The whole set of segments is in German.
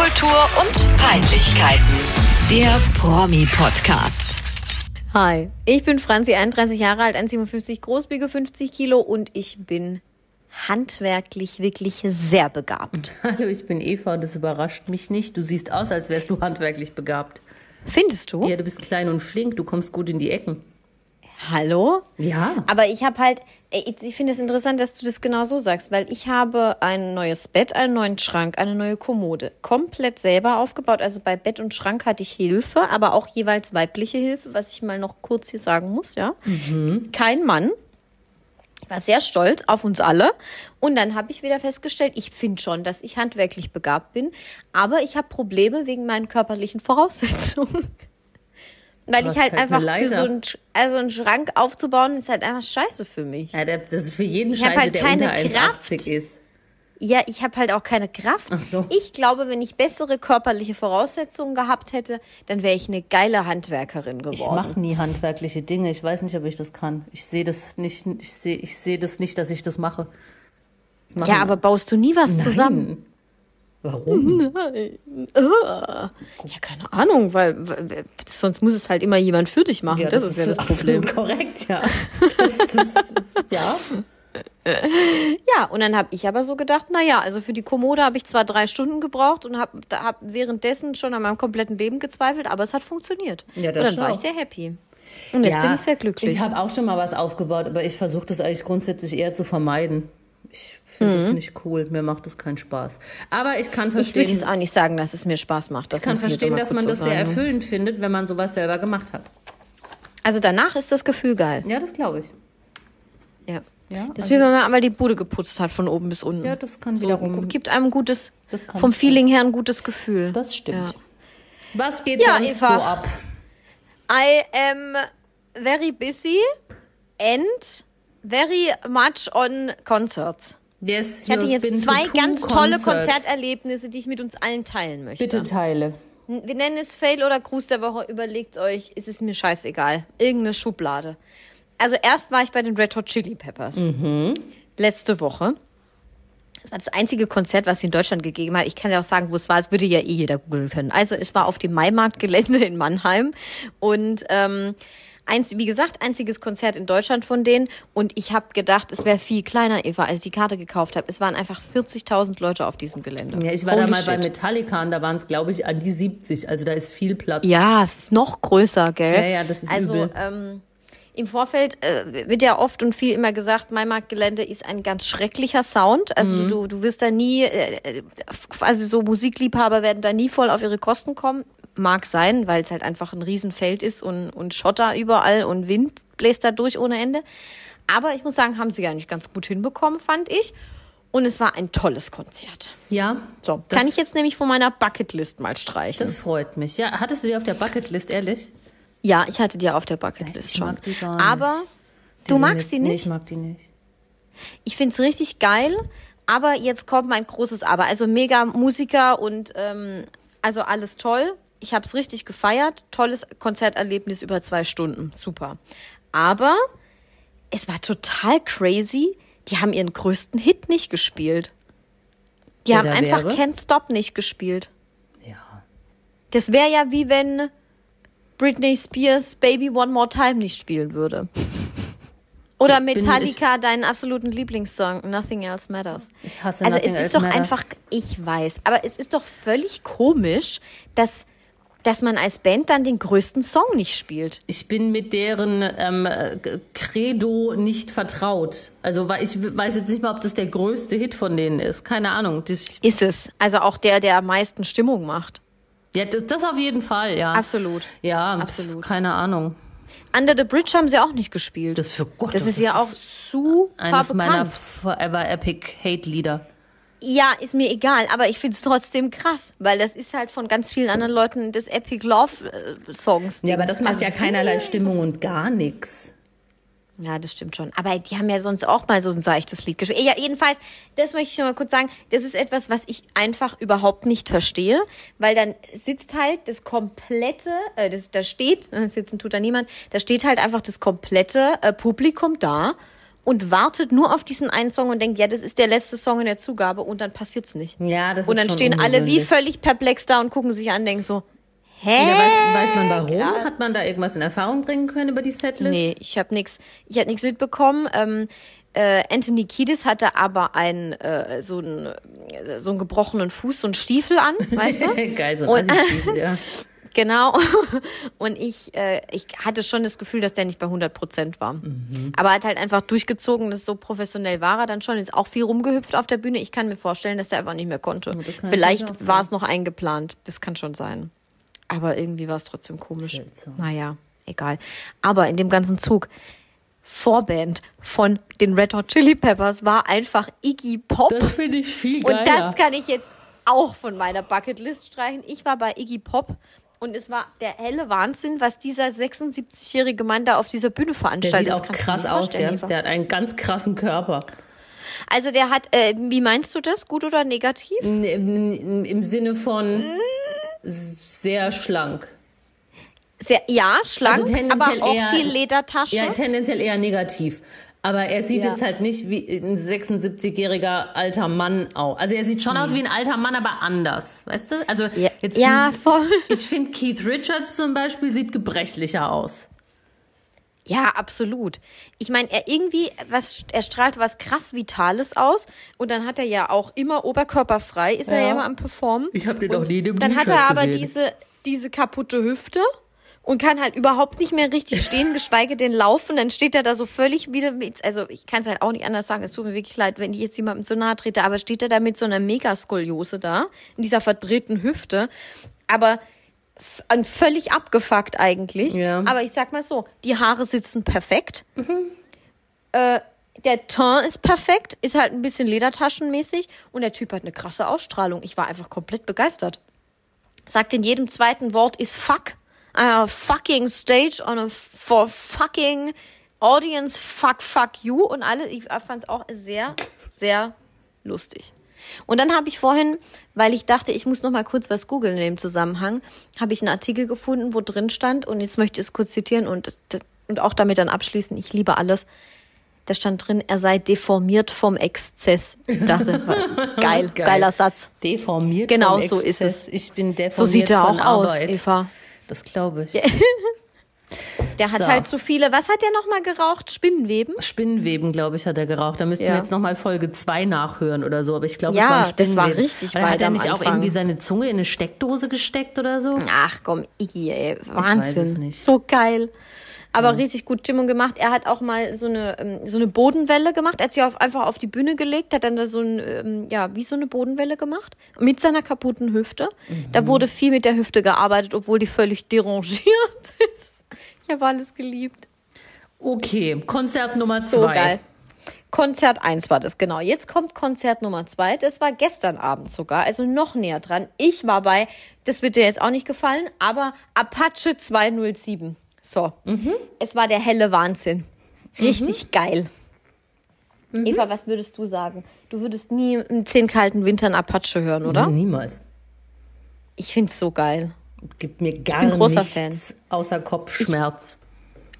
Popkultur und Peinlichkeiten. Der Promi-Podcast. Hi, ich bin Franzi, 31 Jahre alt, 1,57 groß, wiege 50 Kilo und ich bin handwerklich wirklich sehr begabt. Hallo, ich bin Eva und das überrascht mich nicht. Du siehst aus, als wärst du handwerklich begabt. Findest du? Ja, du bist klein und flink, du kommst gut in die Ecken. Hallo? Ja. Aber ich habe halt, ey, ich finde es interessant, dass du das genau so sagst, weil ich habe ein neues Bett, einen neuen Schrank, eine neue Kommode, komplett selber aufgebaut. Also bei Bett und Schrank hatte ich Hilfe, aber auch jeweils weibliche Hilfe, was ich mal noch kurz hier sagen muss, ja. Kein Mann. Ich war sehr stolz auf uns alle. Und dann habe ich wieder festgestellt, ich finde schon, dass ich handwerklich begabt bin, aber ich habe Probleme wegen meinen körperlichen Voraussetzungen. Weil ich halt halt einfach für so einen, also einen Schrank aufzubauen, ist halt einfach scheiße für mich. ja der, das ist für jeden Ich Scheiße, halt der keine unter Kraft. 1,80 ist. Ja, ich habe halt auch keine Kraft. Ach so. Ich glaube, wenn ich bessere körperliche Voraussetzungen gehabt hätte, dann wäre ich eine geile Handwerkerin geworden. Ich mache nie handwerkliche Dinge. Ich weiß nicht, ob ich das kann. Ich sehe das nicht. Ich sehe ich sehe das nicht, dass ich das mache. Das ja, aber baust du nie was Nein. zusammen? Warum? Ja, keine Ahnung, weil, weil sonst muss es halt immer jemand für dich machen. das, ist ja das Problem. korrekt, ja. Das ist, ist, ja. Ja, und dann habe ich aber so gedacht, na ja, also für die Kommode habe ich zwar drei Stunden gebraucht und habe hab währenddessen schon an meinem kompletten Leben gezweifelt, aber es hat funktioniert. Ja, und das dann war schau. ich sehr happy. Und jetzt ja, bin ich sehr glücklich. Ich habe auch schon mal was aufgebaut, aber ich versuche das eigentlich grundsätzlich eher zu vermeiden. Ich finde das nicht cool. Mir macht das keinen Spaß. Aber ich kann Mhm. ich verstehen, jetzt auch nicht sagen, dass es mir Spaß macht. Das ich kann ich verstehen mal dass man das so sehr sagen. erfüllend findet, wenn man sowas selber gemacht hat. Also danach ist das Gefühl geil. Ja, das glaube ich. Ja. Ja, das ist also wie wenn man einmal die Bude geputzt hat von oben bis unten. Ja, das kann so, wiederum- Gibt einem ein gutes, Das kann vom. Feeling her ein gutes Gefühl. Das stimmt. Ja. Was geht Ja, sonst Eva. so ab? I am very busy and very much on concerts. Yes, Ich hatte jetzt zwei ganz tolle concerts. Konzerterlebnisse, die ich mit uns allen teilen möchte. Bitte teile. Wir nennen es Fail oder Gruß der Woche. Überlegt euch, ist es mir scheißegal. Irgendeine Schublade. Also erst war ich bei den Red Hot Chili Peppers. Letzte Woche. Das war das einzige Konzert, was sie in Deutschland gegeben hat. Ich kann ja auch sagen, wo es war. Es würde ja eh jeder googeln können. Also es war auf dem Maimarktgelände in Mannheim. Und ähm, eins, wie gesagt, einziges Konzert in Deutschland von denen. Und ich habe gedacht, es wäre viel kleiner, Eva, als ich die Karte gekauft habe. Es waren einfach 40.000 Leute auf diesem Gelände. Ja, ich war da Holy mal bei shit. Metallica und da waren es, glaube ich, an die 70. Also da ist viel Platz. Ja, noch größer, gell? Ja, ja, das ist also, übel. Ähm, im Vorfeld äh, wird ja oft und viel immer gesagt, Maimarktgelände ist ein ganz schrecklicher Sound. Also Mhm. du, du wirst da nie, äh, quasi so Musikliebhaber werden da nie voll auf ihre Kosten kommen. Mag sein, weil es halt einfach ein Riesenfeld ist und, und Schotter überall und Wind bläst da durch ohne Ende. Aber ich muss sagen, haben sie eigentlich ganz gut hinbekommen, fand ich. Und es war ein tolles Konzert. Ja. So, das, kann ich jetzt nämlich von meiner Bucketlist mal streichen. Das freut mich. Ja, hattest du die auf der Bucketlist, ehrlich? Ja, ich hatte die auf der Bucketlist Ich schon. mag die gar nicht. Aber du sind magst die Nee, nicht? ich mag die nicht. Ich find's richtig geil, aber jetzt kommt mein großes Aber. Also mega Musiker und ähm, also alles toll. Ich hab's richtig gefeiert. Tolles Konzerterlebnis über zwei Stunden. Super. Aber es war total crazy. Die haben ihren größten Hit nicht gespielt. Die Der haben einfach wäre? Can't Stop nicht gespielt. Ja. Das wäre ja wie wenn Britney Spears Baby One More Time nicht spielen würde. Oder Ich bin- Metallica, deinen absoluten Lieblingssong, Nothing Else Matters. Ich hasse Also Nothing es Else ist doch Matters. einfach, ich weiß, aber es ist doch völlig komisch, dass, dass man als Band dann den größten Song nicht spielt. Ich bin mit deren ähm, äh, Credo nicht vertraut. Also ich weiß jetzt nicht mal, ob das der größte Hit von denen ist. Keine Ahnung. Das, Ist es. Also auch der, der am meisten Stimmung macht. ja, das, das auf jeden Fall, ja. Absolut. Ja, Absolut. Keine Ahnung. Under the Bridge haben sie auch nicht gespielt. Das für Gott. das ist ja auch super eines meiner bekannt. Forever Epic Hate Lieder. Ja, ist mir egal, aber ich find's trotzdem krass, weil das ist halt von ganz vielen anderen Leuten des Epic Love äh, Songs. Ja, aber das macht Also ja so- keinerlei Stimmung und gar nichts. Ja, das stimmt schon. Aber die haben ja sonst auch mal so ein seichtes Lied gespielt. Ja, jedenfalls, das möchte ich noch mal kurz sagen. Das ist etwas, was ich einfach überhaupt nicht verstehe, weil dann sitzt halt das komplette, äh, das, da steht, sitzen tut da niemand, da steht halt einfach das komplette äh, Publikum da. Und wartet nur auf diesen einen Song und denkt, ja, das ist der letzte Song in der Zugabe und dann passiert's nicht. Ja, das Und ist dann schon stehen alle wie völlig perplex da und gucken sich an, denken so, hä? Ja, weiß, weiß man warum? Ja. Hat man da irgendwas in Erfahrung bringen können über die Setlist? Nee, ich habe nichts, ich habe nichts mitbekommen. Ähm, äh, Anthony Kiedis hatte aber ein, äh, so einen so einen gebrochenen Fuß, so einen Stiefel an, weißt du? Geil, so Und- ein Assi-Stiefel, ja. Genau. Und ich, äh, ich hatte schon das Gefühl, dass der nicht bei 100 Prozent war. Mhm. Aber er hat halt einfach durchgezogen, das so professionell war er dann schon. Ist auch viel rumgehüpft auf der Bühne. Ich kann mir vorstellen, dass er einfach nicht mehr konnte. Vielleicht war es noch eingeplant. Das kann schon sein. Aber irgendwie war es trotzdem komisch. Seltsam. Naja, egal. Aber in dem ganzen Zug, Vorband von den Red Hot Chili Peppers war einfach Iggy Pop. Das finde ich viel Und geiler. das kann ich jetzt auch von meiner Bucketlist streichen. Ich war bei Iggy Pop und es war der helle Wahnsinn, was dieser 76-jährige Mann da auf dieser Bühne der veranstaltet. sieht Das auch krass aus, der, der hat einen ganz krassen Körper. Also der hat, äh, wie meinst du das? Gut oder negativ? Im, im, Sinne von sehr schlank. Sehr, ja, schlank, Also aber auch eher- viel Ledertasche. Ja, tendenziell eher negativ. Aber er sieht Ja. jetzt halt nicht wie ein 76-jähriger alter Mann aus. Also er sieht schon aus wie ein alter Mann, aber anders. Weißt du? Also ja, jetzt ja, voll. Ich finde, Keith Richards zum Beispiel sieht gebrechlicher aus. Ja, absolut. Ich meine, er irgendwie, was, er strahlt was krass Vitales aus und dann hat er ja auch immer oberkörperfrei, ist er Ja. ja immer am Performen. Ich hab den Und noch nie in dem Dann hat T-Shirt er aber gesehen. diese, diese kaputte Hüfte und kann halt überhaupt nicht mehr richtig stehen, geschweige denn laufen. Dann steht er da so völlig wieder mit, also ich kann es halt auch nicht anders sagen, es tut mir wirklich leid, wenn ich jetzt jemandem so nahe trete, aber steht er da mit so einer Megaskoliose da, in dieser verdrehten Hüfte. Aber völlig abgefuckt eigentlich. Ja. Aber ich sag mal so, die Haare sitzen perfekt. Äh, der Teint ist perfekt, ist halt ein bisschen ledertaschenmäßig und der Typ hat eine krasse Ausstrahlung. Ich war einfach komplett begeistert. Sagt in jedem zweiten Wort ist fuck. A fucking stage on a for fucking audience fuck fuck you und alles. Ich fand es auch sehr, sehr lustig. Und dann habe ich vorhin, weil ich dachte, ich muss noch mal kurz was googeln in dem Zusammenhang, habe ich einen Artikel gefunden, wo drin stand und jetzt möchte ich es kurz zitieren und, und auch damit dann abschließen. Ich liebe alles. Da stand drin, er sei deformiert vom Exzess. Ich dachte, geil, Geil. geiler Satz. Deformiert Genau vom so ist Exzess. es. Ich bin deformiert So sieht er auch aus, Arbeit. Eva. Das glaube ich. Der hat So. halt so viele, was hat der nochmal geraucht? Spinnenweben? Spinnenweben, glaube ich, hat er geraucht. Da müssten Ja. wir jetzt nochmal Folge 2 nachhören oder so. Aber ich glaube, Ja, es war ein das war Spinnenweben. richtig Hat weit er am nicht auch Anfang. irgendwie seine Zunge in eine Steckdose gesteckt oder so? Ach komm, Iggy, ey, Wahnsinn. So geil. Aber richtig gut Stimmung gemacht. Er hat auch mal so eine, ähm, so eine Bodenwelle gemacht. Er hat sich auf, einfach auf die Bühne gelegt, hat dann da so ein, ähm, ja, wie so eine Bodenwelle gemacht. Mit seiner kaputten Hüfte. Mhm. Da wurde viel mit der Hüfte gearbeitet, obwohl die völlig derangiert ist. Ich habe alles geliebt. Okay, Konzert Nummer 2. So geil. Konzert 1 war das, genau. Jetzt kommt Konzert Nummer 2. Das war gestern Abend sogar, also noch näher dran. Ich war bei, das wird dir jetzt auch nicht gefallen, aber Apache 207. So. Es war der helle Wahnsinn. Richtig geil. Eva, was würdest du sagen? Du würdest nie in zehn kalten Wintern Apache hören, oder? Niemals. Ich find's so geil. Gibt mir gar bin großer nichts Fan. außer Kopfschmerz.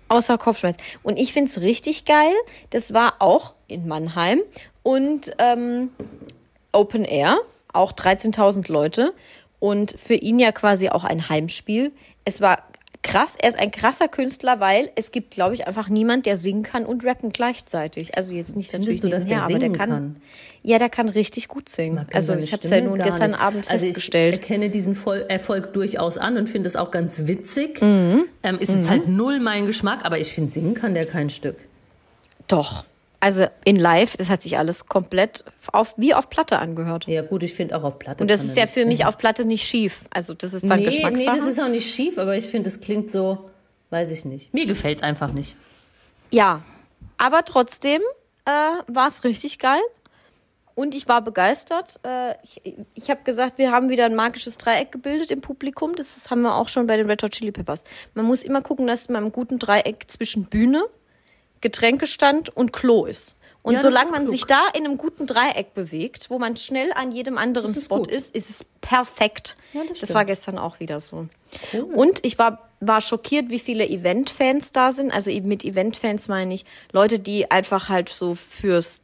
Außer Kopfschmerz. Und ich find's richtig geil. Das war auch in Mannheim und ähm, Open Air, auch 13.000 Leute. Und für ihn ja quasi auch ein Heimspiel. Es war krass. Er ist ein krasser Künstler, weil es gibt, glaube ich, einfach niemand, der singen kann und rappen gleichzeitig. Also jetzt nicht natürlich du, dass der nebenher, aber der kann, kann? Ja, der kann richtig gut singen. Also ich habe es ja nun gestern nicht. Abend also festgestellt. Ich erkenne diesen Vol Erfolg durchaus an und finde es auch ganz witzig. Mhm. Ähm, ist jetzt halt null mein Geschmack, aber ich finde, singen kann der kein Stück. Doch. Also in Live, das hat sich alles komplett auf, wie auf Platte angehört. Ja gut, ich finde auch auf Platte. Und das ist ja für mich auf Platte nicht schief. Also das ist dann Nee, nee, Geschmackssache. das ist auch nicht schief, aber ich finde, es klingt so, weiß ich nicht. Mir gefällt es einfach nicht. ja, aber trotzdem äh, war es richtig geil. Und ich war begeistert. Äh, ich ich habe gesagt, wir haben wieder ein magisches Dreieck gebildet im Publikum. Das haben wir auch schon bei den Red Hot Chili Peppers. Man muss immer gucken, dass man im guten Dreieck zwischen Bühne, Getränkestand und Klo ist. Und Ja, das solange man klug. sich da in einem guten Dreieck bewegt, wo man schnell an jedem anderen Das ist Spot gut. ist, ist es perfekt. Ja, das das war gestern auch wieder so. Und ich war, war schockiert, wie viele Event-Fans da sind. Also mit Event-Fans meine ich Leute, die einfach halt so fürs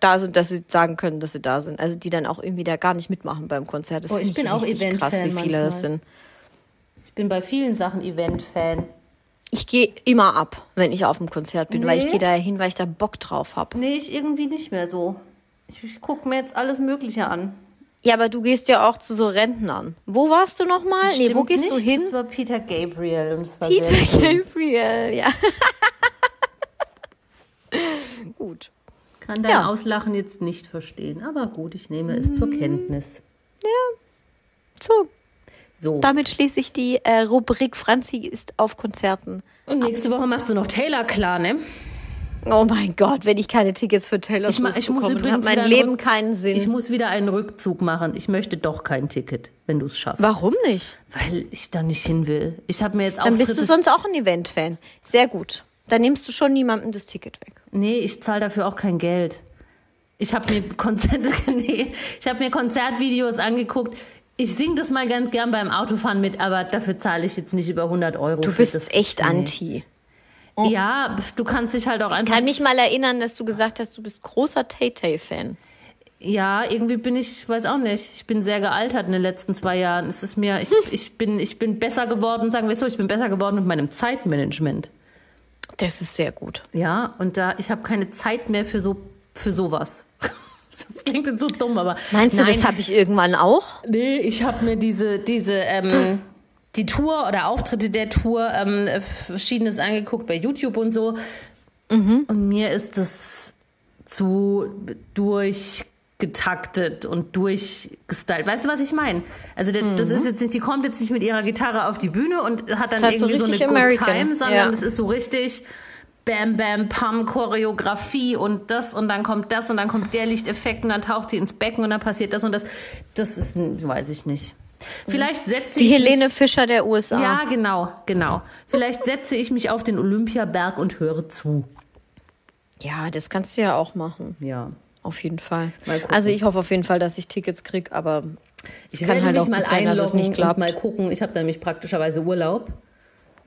da- sind, dass sie sagen können, dass sie da sind. Also die dann auch irgendwie da gar nicht mitmachen beim Konzert. Das Oh, ich bin auch richtig krass, wie Event-Fan viele das manchmal. sind. Ich bin bei vielen Sachen Event-Fan. Ich gehe immer ab, wenn ich auf dem Konzert bin, weil ich Nee. gehe da hin, weil ich da Bock drauf habe. Nee, ich irgendwie nicht mehr so. Ich, ich gucke mir jetzt alles Mögliche an. Ja, aber du gehst ja auch zu so Rentnern. Wo warst du nochmal? Nee, wo gehst du nicht. hin? Das war Peter Gabriel und es war Peter. Gabriel, ja. Gut. Kann dein Ja. Auslachen jetzt nicht verstehen, aber gut, ich nehme es zur Kenntnis. So, So. damit schließe ich die äh, Rubrik Franzi ist auf Konzerten. Und nächste Woche machst du noch Taylor klar, ne? Oh mein Gott, wenn ich keine Tickets für Taylor Ich, Swift ich muss bekomme, übrigens hat wieder mein einen Leben Rück- keinen Sinn. Ich muss wieder einen Rückzug machen. Ich möchte doch kein Ticket, wenn du es schaffst. Warum nicht? Weil ich da nicht hin will. Ich habe mir jetzt Dann bist du sonst auch ein Event-Fan. Sehr gut. Dann nimmst du schon niemandem das Ticket weg. Nee, ich zahle dafür auch kein Geld. Ich habe mir, Konzert, nee, ich hab mir Konzertvideos angeguckt. Ich singe das mal ganz gern beim Autofahren mit, aber dafür zahle ich jetzt nicht über 100 Euro. Du bist echt Nee. anti. Ja, du kannst dich halt auch einfach. Ich kann mich mal erinnern, dass du gesagt hast, du bist großer Tay-Tay-Fan. Ja, irgendwie bin ich, weiß auch nicht, ich bin sehr gealtert in den letzten zwei Jahren. Es ist mir, ich, ich, bin, ich bin besser geworden, sagen wir es so, ich bin besser geworden mit meinem Zeitmanagement. Das ist sehr gut. Ja, und da, ich habe keine Zeit mehr für so, für sowas. Das klingt jetzt so dumm, aber. Meinst du, Nein, das habe ich irgendwann auch? Nee, ich habe mir diese, diese, ähm, die Tour oder Auftritte der Tour ähm, verschiedenes angeguckt bei YouTube und so. Und mir ist das zu durchgetaktet und durchgestylt. Weißt du, was ich meine? Also der, das ist jetzt nicht, die kommt jetzt nicht mit ihrer Gitarre auf die Bühne und hat dann ist halt so irgendwie so, eine richtig Good American. Time, sondern Ja. es ist so richtig Bam, Bam, Pam, Choreografie und das und dann kommt das und dann kommt der Lichteffekt und dann taucht sie ins Becken und dann passiert das und das. Das ist, weiß ich nicht. Vielleicht setze Die ich Helene mich, Fischer der USA. Ja, genau, genau. Vielleicht setze ich mich auf den Olympiaberg und höre zu. Ja, das kannst du ja auch machen. Ja. Auf jeden Fall. Also ich hoffe auf jeden Fall, dass ich Tickets krieg, aber Ich kann werde halt mich auch mal sein, dass es nicht klappt. mal gucken. Ich habe nämlich praktischerweise Urlaub.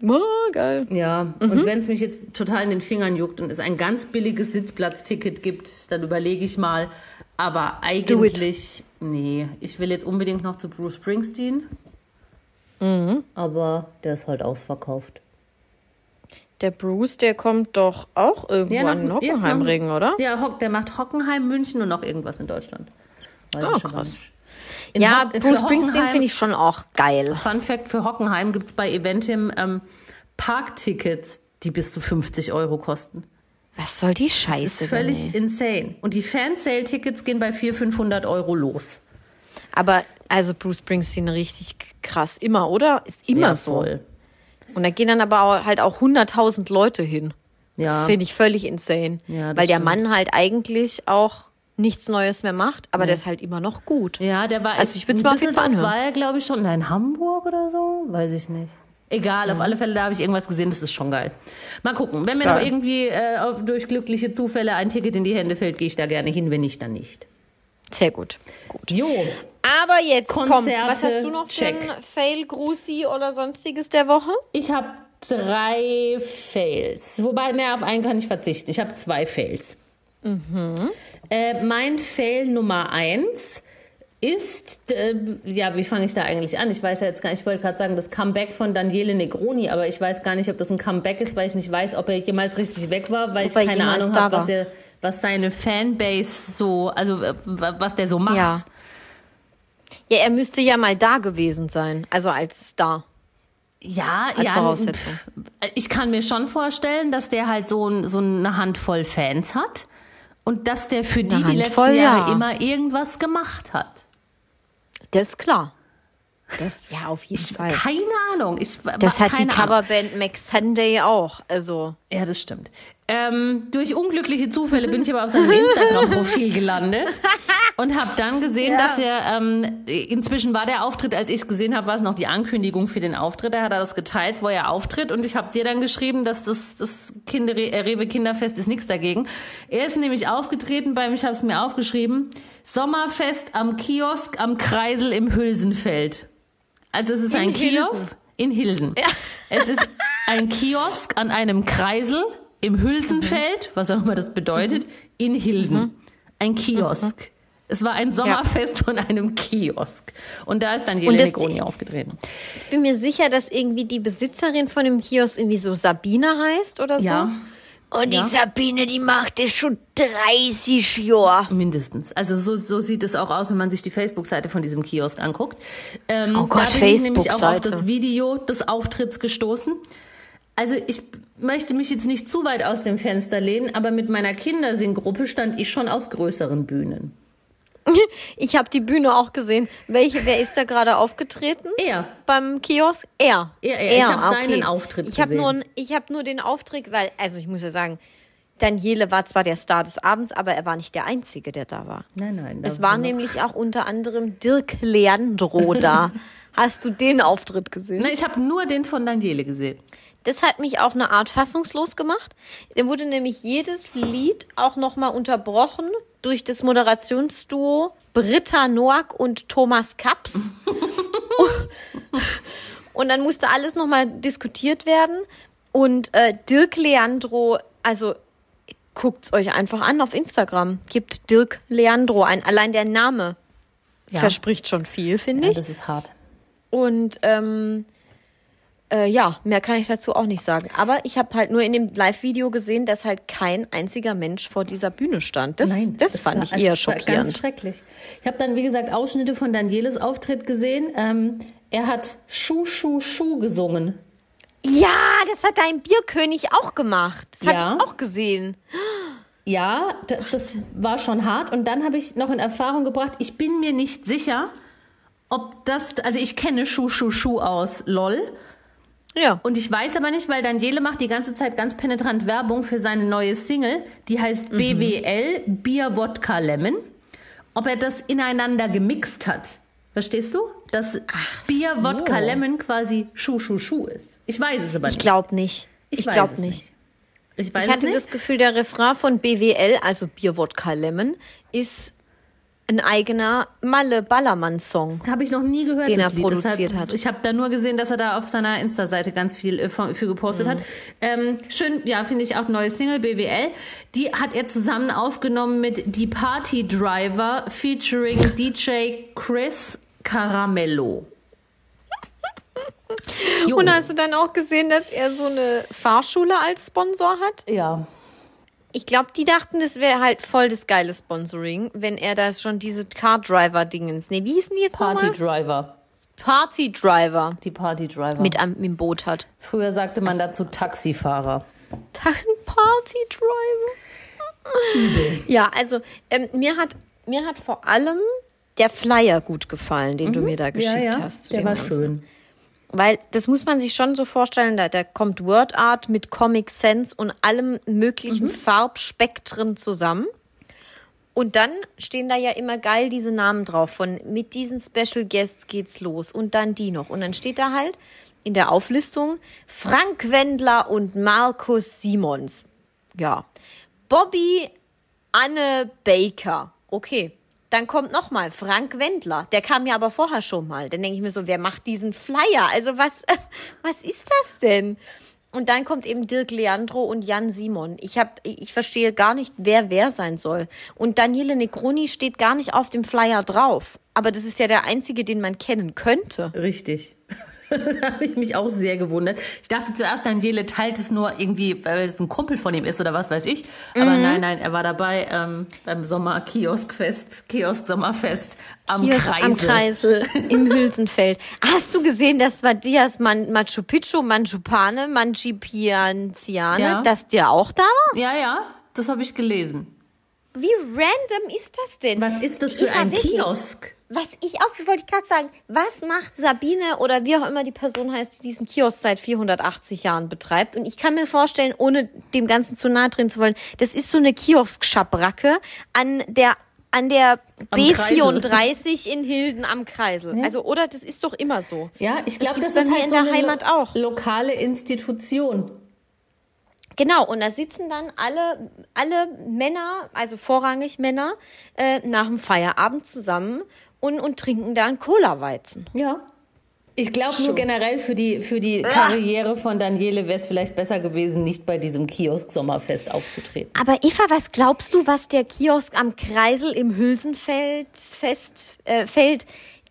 Oh, geil. Ja, Mhm. und wenn es mich jetzt total in den Fingern juckt und es ein ganz billiges Sitzplatzticket gibt, dann überlege ich mal. Aber eigentlich, nee, ich will jetzt unbedingt noch zu Bruce Springsteen. Mhm. Aber der ist halt ausverkauft. Der Bruce, der kommt doch auch irgendwo Ja, an Hockenheimring, oder? Ja, der macht Hockenheim, München und noch irgendwas in Deutschland. Weiß Oh, krass. nicht. In Ja, für Bruce Springsteen finde ich schon auch geil. Fun Fact für Hockenheim gibt es bei Eventim ähm, Parktickets, die bis zu 50 Euro kosten. Was soll die Das Scheiße ist denn, völlig ey? insane. Und die Fansale-Tickets gehen bei 400, 500 Euro los. Aber also Bruce Springsteen richtig krass. Immer, oder? Ist immer Ja, so. voll. Und da gehen dann aber auch, halt auch 100.000 Leute hin. Ja. Das finde ich völlig insane. Ja, das Weil der stimmt. Mann halt eigentlich auch nichts Neues mehr macht, aber der ist halt immer noch gut. Ja, der war. Also ich will's mal auf jeden Fall Düsseldorf anhören. war er, glaube ich, schon in Hamburg oder so. Weiß ich nicht. Egal, auf alle Fälle, da habe ich irgendwas gesehen, das ist schon geil. Mal gucken. Wenn mir noch irgendwie äh, auf, durch glückliche Zufälle ein Ticket in die Hände fällt, gehe ich da gerne hin, wenn nicht, dann nicht. Sehr gut. Jo. Aber jetzt komm, Konzerte, was hast du noch für check. ein Fail, Grusi oder sonstiges der Woche? Ich habe drei Fails. Wobei, ne, auf einen kann ich verzichten. Ich habe zwei Fails. Äh, mein Fail Nummer eins ist, äh, ja, wie fange ich da eigentlich an? Ich weiß ja jetzt gar nicht, ich wollte gerade sagen, das Comeback von Daniele Negroni, aber ich weiß gar nicht, ob das ein Comeback ist, weil ich nicht weiß, ob er jemals richtig weg war, weil Ob ich keine Ahnung habe, was, er, was seine Fanbase so, also äh, was der so macht. Ja. Ja, er müsste ja mal da gewesen sein, also als Star. Ja, Als ja, Voraussetzung. pf, ich kann mir schon vorstellen, dass der halt so, so eine Handvoll Fans hat und dass der für die die Handvoll, letzten Jahre ja. immer irgendwas gemacht hat. Das ist klar. Das, ja, auf jeden Fall. Keine Ahnung. Ich, Das hat die. Coverband Max Sunday auch. Also, Ja, das stimmt. Ähm, durch unglückliche Zufälle bin ich aber auf seinem Instagram-Profil gelandet und habe dann gesehen, Ja. dass er ähm, inzwischen war der Auftritt, als ich es gesehen habe, war es noch die Ankündigung für den Auftritt. Da hat er das geteilt, wo er auftritt und ich habe dir dann geschrieben, dass das das Kinder äh, Rewe Kinderfest ist nichts dagegen. Er ist nämlich aufgetreten beim, ich habe es mir aufgeschrieben, Sommerfest am Kiosk am Kreisel im Hülsenfeld. Also es ist In ein Hilden. Kiosk in Hilden. Es ist ein Kiosk an einem Kreisel im Hülsenfeld, was auch immer das bedeutet, in Hilden. Ein Kiosk. Es war ein Sommerfest von einem Kiosk. Und da ist dann Jelene das- Groni aufgetreten. Ich bin mir sicher, dass irgendwie die Besitzerin von dem Kiosk irgendwie so Sabine heißt oder so. Ja, Und die Ja. Sabine, die macht das schon 30 Jahre. mindestens. Also so, so sieht es auch aus, wenn man sich die Facebook-Seite von diesem Kiosk anguckt. Ähm, Oh Gott, da bin ich nämlich auch auf das Video des Auftritts gestoßen. Also ich möchte mich jetzt nicht zu weit aus dem Fenster lehnen, aber mit meiner Kindersinggruppe stand ich schon auf größeren Bühnen. Ich habe die Bühne auch gesehen. Welche, wer ist da gerade aufgetreten? Er. Beim Kiosk? Er. Er, er. Ich hab seinen Auftritt ich hab gesehen. Nur, ich habe nur den Auftritt, weil, also ich muss ja sagen, Daniele war zwar der Star des Abends, aber er war nicht der Einzige, der da war. Nein, nein. Es war noch- nämlich auch unter anderem Dirk Leandro da. Hast du den Auftritt gesehen? Nein, ich habe nur den von Daniele gesehen. Das hat mich auf eine Art fassungslos gemacht. Da wurde nämlich jedes Lied auch nochmal unterbrochen durch das Moderationsduo Britta Noack und Thomas Kaps. und dann musste alles nochmal diskutiert werden. Und äh, Dirk Leandro, also guckt's euch einfach an auf Instagram. Gibt Dirk Leandro ein. Allein der Name Ja. verspricht schon viel, finde Ja, ich. das ist hart. Und ähm, äh, ja, mehr kann ich dazu auch nicht sagen. Aber ich habe halt nur in dem Live-Video gesehen, dass halt kein einziger Mench vor dieser Bühne stand. Das, das es fand war- ich eher schockierend. Ganz schrecklich. Ich habe dann, wie gesagt, Ausschnitte von Danieles Auftritt gesehen. Ähm, er hat Schuh, Schuh, Schuh gesungen. Ja, das hat dein Bierkönig auch gemacht. Das Ja. habe ich auch gesehen. Ja, das war schon hart. Und dann habe ich noch in Erfahrung gebracht, ich bin mir nicht sicher, ob das, also ich kenne Schuh, Schuh, Schuh aus LOL. Ja. Und ich weiß aber nicht, weil Daniele macht die ganze Zeit ganz penetrant Werbung für seine neue Single, die heißt Mhm. BWL, Bier, Wodka, Lemon. Ob er das ineinander gemixt hat. Verstehst du? Dass Bier, so. Wodka, Lemon quasi Schuh, Schuh, Schuh ist. Ich weiß es aber Ich nicht. glaube nicht. Ich, weiß glaube es nicht. Ich Ich hatte nicht. das Gefühl, der Refrain von BWL, also Bier, Wodka, Lemon, ist ein eigener Malle-Ballermann-Song. Habe ich noch nie gehört, Den das er Lied. produziert Deshalb, hat. Ich habe da nur gesehen, dass er da auf seiner Insta-Seite ganz viel äh, von- für gepostet Mhm. hat. Ähm, schön, ja, finde ich auch neue Single BWL. Die hat er zusammen aufgenommen mit Die Party Driver featuring DJ Chris Caramello. Jo. Und hast du dann auch gesehen, dass er so eine Fahrschule als Sponsor hat? ja. Ich glaube, die dachten, das wäre halt voll das geile Sponsoring, wenn er da schon diese Car-Driver-Dingens. Nee, wie hießen die jetzt Party nochmal? Driver. Party-Driver Die Party Driver. mit im Boot hat. Früher sagte man dazu Taxifahrer. Party-Driver. Ja, also ähm, mir, hat, mir hat vor allem der Flyer gut gefallen, den du mir da geschickt Mhm. ja, ja, hast. zu der dem war Ganzen. schön. Weil das muss man sich schon so vorstellen, da, da kommt Word Art mit Comic Sans und allem möglichen Farbspektren zusammen. Und dann stehen da ja immer geil diese Namen drauf von mit diesen Special Guests geht's los und dann die noch. Und dann steht da halt in der Auflistung Frank Wendler und Markus Simons. Ja. Bobby Anne Baker. Okay. Dann kommt noch mal Frank Wendler. Der kam ja aber vorher schon mal. Dann denke ich mir so, wer macht diesen Flyer? Also was, was ist das denn? Und dann kommt eben Dirk Leandro und Jan Simon. Ich hab, ich verstehe gar nicht, wer wer sein soll. Und Daniele Negroni steht gar nicht auf dem Flyer drauf. Aber das ist ja der einzige, den man kennen könnte. Richtig. Das habe ich mich auch sehr gewundert. Ich dachte zuerst, Daniele teilt es nur irgendwie, weil es ein Kumpel von ihm ist oder was weiß ich. Aber Mhm. nein, nein, er war dabei ähm, beim Sommer-Kioskfest, Kiosk-Sommerfest am ist Kreisel. am Kreisel im Hülsenfeld. Hast du gesehen, dass Matthias Man Machu Picchu, Manchupane, Manchipianziane, Ja. dass der auch da war? Ja, ja, das habe ich gelesen. Wie random ist das denn? Was ist das für ein wirklich? Kiosk? Was ich auch, wollte ich gerade sagen, was macht Sabine oder wie auch immer die Person heißt, die diesen Kiosk seit 480 Jahren betreibt? Und ich kann mir vorstellen, ohne dem Ganzen zu nahe drehen zu wollen, das ist so eine Kiosk-Schabracke an der an der Am B34 in Hilden am Kreisel. Also, oder? Das ist doch immer so. Ja, ich glaube, das, bei ist halt in so der eine Heimat lo auch. lokale Institution. Genau, und da sitzen dann alle, alle Männer, also vorrangig Männer, äh, nach dem Feierabend zusammen und, und trinken da einen Cola-Weizen. Ja. Ich glaube nur generell für die, für die Karriere von Daniele wäre es vielleicht besser gewesen, nicht bei diesem Kiosk-Sommerfest aufzutreten. Aber Eva, was glaubst du, was der Kiosk am Kreisel im Hülsenfeld fest, äh, Feld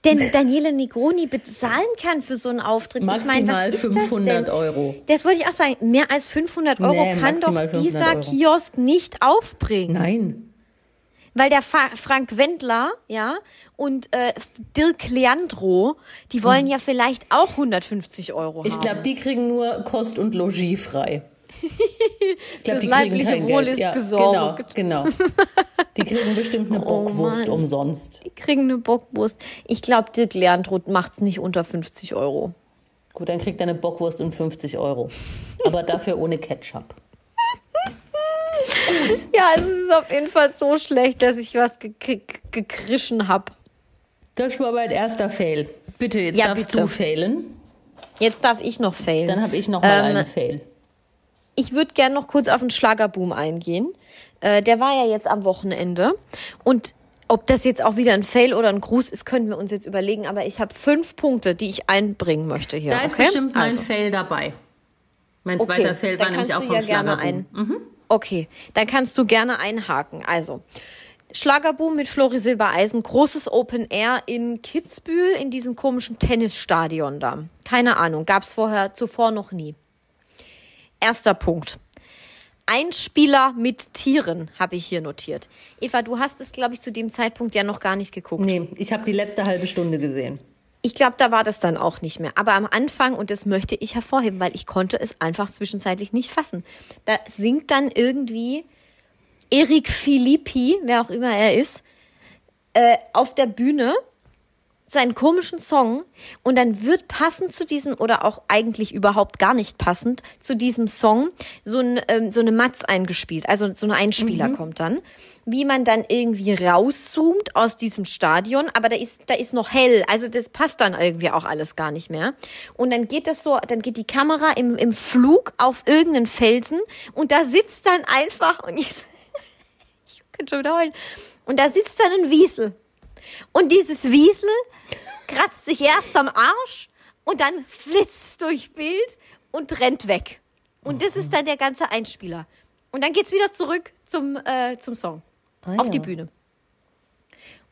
denn Daniele Negroni bezahlen kann für so einen Auftritt? Maximal ich mein, was ist 500 das? Euro. Das wollte ich auch sagen. Mehr als 500 Euro Nee, kann doch maximal 500 dieser Euro. Kiosk nicht aufbringen. Nein. Weil der Fa Frank Wendler, ja, und äh, Dirk Leandro, die wollen ja vielleicht auch 150 Euro Hm. Ich haben. glaube, die kriegen nur Kost und Logis frei. Ich glaube, die kriegen kein Wohl Geld. ist ja, gesorgt. Genau, genau. Die kriegen bestimmt eine Oh Bockwurst Mann. umsonst. Die kriegen eine Bockwurst. Ich glaube, Dirk Leandro macht's nicht unter 50 Euro. Gut, dann kriegt er eine Bockwurst und 50 Euro. Aber dafür ohne Ketchup. Ja, es ist auf jeden Fall so schlecht, dass ich was gekri- gekrischen hab. Das war mein erster Fail. Bitte, jetzt Ja, darfst bitte. du failen. Jetzt darf ich noch failen. Dann habe ich noch mal Ähm, einen Fail. Ich würde gerne noch kurz auf den Schlagerboom eingehen. Äh, der war ja jetzt am Wochenende. Und ob das jetzt auch wieder ein Fail oder ein Gruß ist, können wir uns jetzt überlegen. Aber ich habe fünf Punkte, die ich einbringen möchte hier. Da ist okay? bestimmt mein Also, Fail dabei. Mein okay, zweiter Fail war nämlich auch vom ja gerne Schlagerboom. ein. Okay, dann kannst du gerne einhaken. Also, Schlagerboom mit Flori Silbereisen, großes Open Air in Kitzbühel in diesem komischen Tennisstadion da. Keine Ahnung, gab's vorher zuvor noch nie. Erster Punkt. Einspieler mit Tieren habe ich hier notiert. Eva, du hast es, glaube ich, zu dem Zeitpunkt ja noch gar nicht geguckt. Nee, ich habe die letzte halbe Stunde gesehen. Ich glaube, da war das dann auch nicht mehr. Aber am Anfang, und das möchte ich hervorheben, weil ich konnte es einfach zwischenzeitlich nicht fassen. Da singt dann irgendwie Erik Filippi, wer auch immer er ist, äh, auf der Bühne seinen komischen Song und dann wird passend zu diesem oder auch eigentlich überhaupt gar nicht passend zu diesem Song so, ein, ähm, so eine Matz eingespielt, also so ein Einspieler kommt dann, wie man dann irgendwie rauszoomt aus diesem Stadion, aber da ist da ist noch hell, also das passt dann irgendwie auch alles gar nicht mehr. Und dann geht das so, dann geht die Kamera im, im Flug auf irgendeinen Felsen und da sitzt dann einfach und ich, ich kann schon wieder heulen und da sitzt dann ein Wiesel und dieses Wiesel kratzt sich erst am Arsch und dann flitzt durch Bild und rennt weg. Und das ist dann der ganze Einspieler. Und dann geht's wieder zurück zum, äh, zum Song. Ah, auf ja. die Bühne.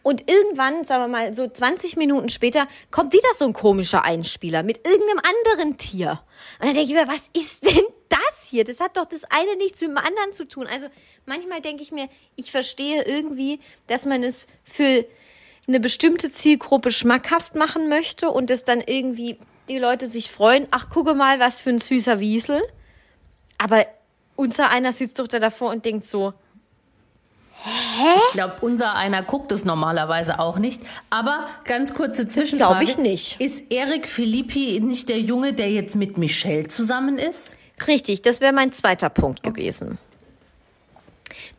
Und irgendwann, sagen wir mal, so 20 Minuten später, kommt wieder so ein komischer Einspieler mit irgendeinem anderen Tier. Und dann denke ich mir, was ist denn das hier? Das hat doch das eine nichts mit dem anderen zu tun. Also manchmal denke ich mir, ich verstehe irgendwie, dass man es für eine bestimmte Zielgruppe schmackhaft machen möchte und es dann irgendwie die Leute sich freuen, ach, gucke mal, was für ein süßer Wiesel. Aber unser einer sitzt doch da davor und denkt so, Ich glaube, unser einer guckt es normalerweise auch nicht. Aber ganz kurze Zwischenfrage. glaub ich nicht. Ist Erik Philippi nicht der Junge, der jetzt mit Michelle zusammen ist? Richtig, das wäre mein zweiter Punkt gewesen.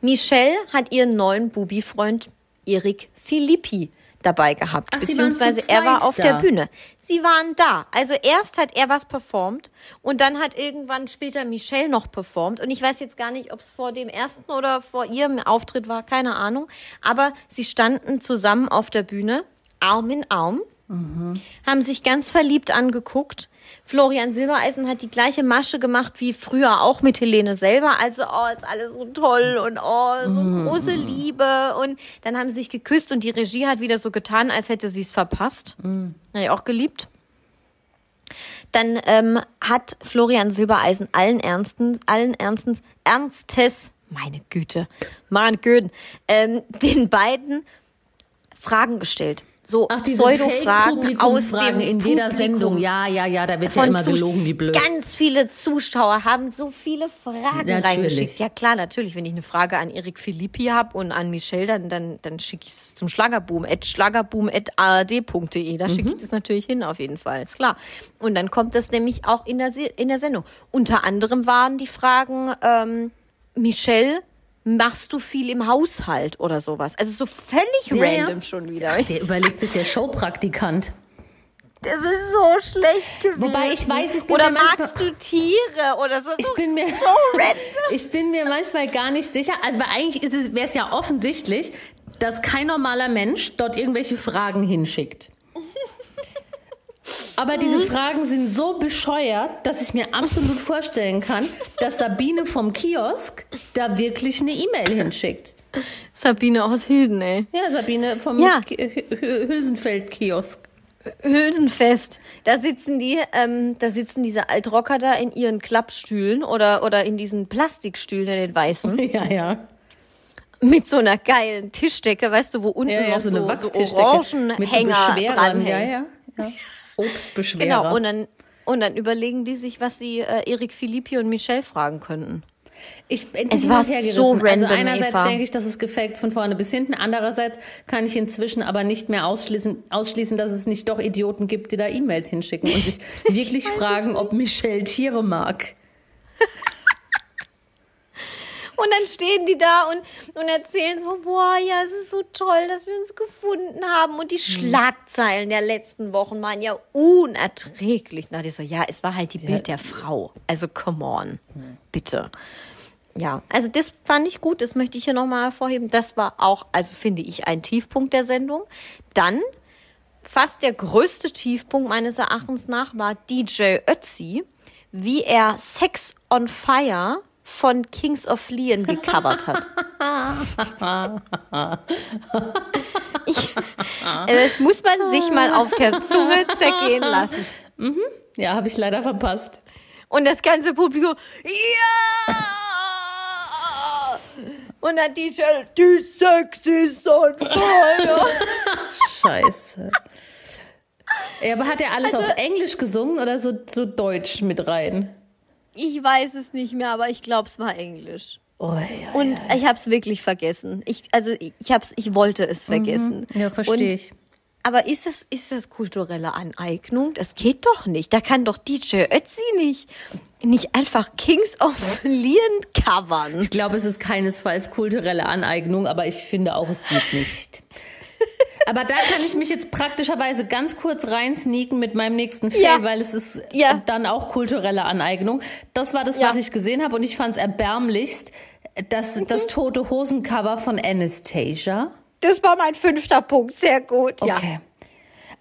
Michelle hat ihren neuen Bubi-Freund Erik Filippi dabei gehabt. Ach, beziehungsweise er war auf da. der Bühne. Sie waren da. Also erst hat er was performt und dann hat irgendwann später Michelle noch performt. Und ich weiß jetzt gar nicht, ob es vor dem ersten oder vor ihrem Auftritt war, keine Ahnung. Aber sie standen zusammen auf der Bühne, Arm in Arm haben sich ganz verliebt angeguckt. Florian Silbereisen hat die gleiche Masche gemacht wie früher auch mit Helene selber. Also, oh, ist alles so toll und oh, so große Liebe. Und dann haben sie sich geküsst und die Regie hat wieder so getan, als hätte sie es verpasst. Habe ich auch geliebt. Dann ähm, hat Florian Silbereisen allen Ernstens, allen Ernstens, Ernstes, meine Güte, mein Güte, ähm, den beiden Fragen gestellt. So Ach, Pseudo-Fragen aus dem in jeder Publikum. Sendung. Ja, ja, ja, da wird ja Von immer Zus- gelogen wie blöd. Ganz viele Zuschauer haben so viele Fragen Natürlich. reingeschickt. Ja klar, natürlich. Wenn ich eine Frage an Erik Philippi habe und an Michelle, dann, dann, dann schicke ich es zum Schlagerboom, at schlagerboom.ard.de. Da Mhm. schicke ich das natürlich hin, auf jeden Fall, ist klar. Und dann kommt das nämlich auch in der, Se in der Sendung. Unter anderem waren die Fragen, ähm, Michelle, machst du viel im Haushalt oder sowas? Also so völlig Ja, ja. random schon wieder. Der überlegt sich der Showpraktikant. Das ist so schlecht gewesen. Wobei ich weiß, ich bin Oder mir manchmal- magst du Tiere oder so? Ich bin mir, so random. ich bin mir manchmal gar nicht sicher. Also, weil eigentlich ist es, wäre es ja offensichtlich, dass kein normaler Mensch dort irgendwelche Fragen hinschickt. Aber diese Fragen sind so bescheuert, dass ich mir absolut vorstellen kann, dass Sabine vom Kiosk da wirklich eine E-Mail hinschickt. Sabine aus Hilden, ey. Ja, Sabine vom Ja. Ki- Hü- Hü- Hülsenfeld-Kiosk. Hülsenfest. Da sitzen die, ähm, da sitzen diese Altrocker da in ihren Klappstühlen oder, oder in diesen Plastikstühlen, in den weißen, Ja, ja. mit so einer geilen Tischdecke, weißt du, wo unten Ja, ja, noch so so, eine so Orangenhänger mit so dranhängen. Ja, ja, ja. Obstbeschwerer. Genau, und dann, und dann überlegen die sich, was sie äh, Erik Philippi und Michelle fragen könnten. Ich bin Es war her so gerissen. random, Also einerseits Eva. denke ich, das ist gefaked von vorne bis hinten. Andererseits kann ich inzwischen aber nicht mehr ausschließen, ausschließen dass es nicht doch Idioten gibt, die da E-Mails hinschicken und sich wirklich fragen, ob Michelle Tiere mag. Und dann stehen die da und, und erzählen so, boah, ja, es ist so toll, dass wir uns gefunden haben. Und die Schlagzeilen der letzten Wochen waren ja unerträglich. Na, die so, ja, es war halt die Bild der Frau. Also, come on, bitte. Ja, also das fand ich gut, das möchte ich hier nochmal hervorheben. Das war auch, also finde ich, ein Tiefpunkt der Sendung. Dann, fast der größte Tiefpunkt meines Erachtens nach, war DJ Ötzi, wie er Sex on Fire von Kings of Leon gecovert hat. ich, das muss man sich mal auf der Zunge zergehen lassen. Ja, habe ich leider verpasst. Und das ganze Publikum, ja! Und dann DJ, die Sex ist on fire. Scheiße. Ja, aber hat er alles Also- auf Englisch gesungen oder so, so Deutsch mit rein? Ich weiß es nicht mehr, aber ich glaube, es war Englisch. Oh, ja, Und ich habe es wirklich vergessen. Ich, also ich, hab's, ich wollte es vergessen. ja, Und- verstehe ich. Aber ist das, ist das kulturelle Aneignung? Das geht doch nicht. Da kann doch DJ Ötzi nicht, nicht einfach Kings of Leon covern. Ich glaube, es ist keinesfalls kulturelle Aneignung, aber ich finde auch, es geht nicht. Aber da kann ich mich jetzt praktischerweise ganz kurz reinsneaken mit meinem nächsten Fail, Ja. weil es ist Ja. dann auch kulturelle Aneignung. Das war das, Ja. was ich gesehen habe und ich fand es erbärmlichst, das, Mhm. das tote Hosencover von Anastasia. Das war mein fünfter Punkt. Sehr gut. Ja.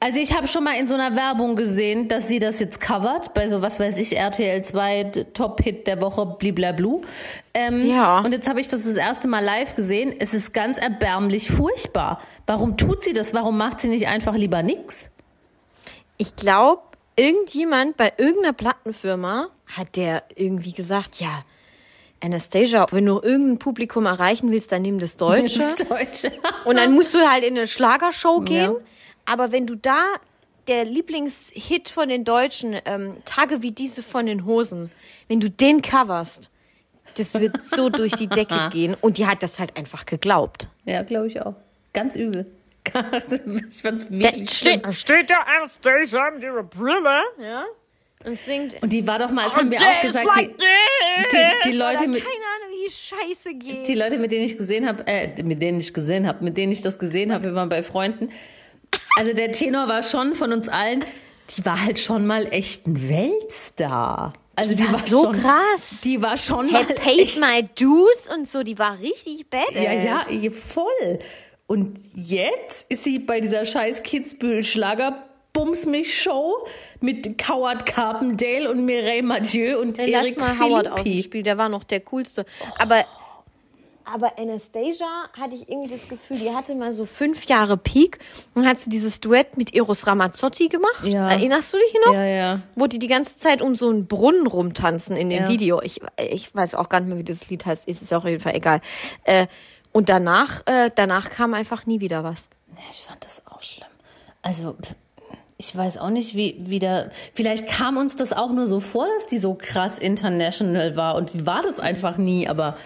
Also ich habe schon mal in so einer Werbung gesehen, dass sie das jetzt covert, bei so was weiß ich, RTL 2, d- Top-Hit der Woche, bliblablu. Ähm, Ja. Und jetzt habe ich das das erste Mal live gesehen. Es ist ganz erbärmlich furchtbar. Warum tut sie das? Warum macht sie nicht einfach lieber nix? Ich glaube, irgendjemand bei irgendeiner Plattenfirma hat der irgendwie gesagt, ja, Anastasia, wenn du irgendein Publikum erreichen willst, dann nimm das Deutsche. Das Deutsche. Und dann musst du halt in eine Schlagershow gehen. Ja. Aber wenn du da der Lieblingshit von den Deutschen, ähm, Tage wie diese von den Hosen, wenn du den coverst, das wird so durch die Decke gehen. Und die hat das halt einfach geglaubt. Ja, glaube ich auch. Ganz übel. ich fand's wirklich schlimm. Steht, steht da Anastasia mit ihrer Brille, ja, und singt. Und die war doch mal, das haben wir auch gesagt, die, die, die Leute mit, keine Ahnung, wie die Scheiße geht. die Leute, mit denen ich gesehen habe, äh, mit denen ich gesehen habe, mit denen ich das gesehen habe, wir waren bei Freunden. Also der Tenor war schon von uns allen, die war halt schon mal echt ein Weltstar. Also die, war war so schon, krass. Die war schon mal Had paid echt, my dues und so, die war richtig badass. ja, ja, ihr voll. Und jetzt ist sie bei dieser scheiß Kitzbühel Schlager Bums mich Show mit Coward Carpendale und Mireille Mathieu und Dann lass Eric mal Howard aus dem Philippi. Spiel, der war noch der coolste. Aber, aber Anastasia hatte ich irgendwie das Gefühl, die hatte mal so fünf Jahre Peak und hat sie dieses Duett mit Eros Ramazzotti gemacht. Ja. Erinnerst du dich noch? Ja, ja. Wo die die ganze Zeit um so einen Brunnen rumtanzen in dem Ja. Video. Ich, ich weiß auch gar nicht mehr, wie das Lied heißt. Ist es auf jeden Fall egal. Äh, und danach, äh, danach kam einfach nie wieder was. Ich fand das auch schlimm. Also, ich weiß auch nicht, wie, wie da, vielleicht kam uns das auch nur so vor, dass die so krass international war und die war das einfach nie, aber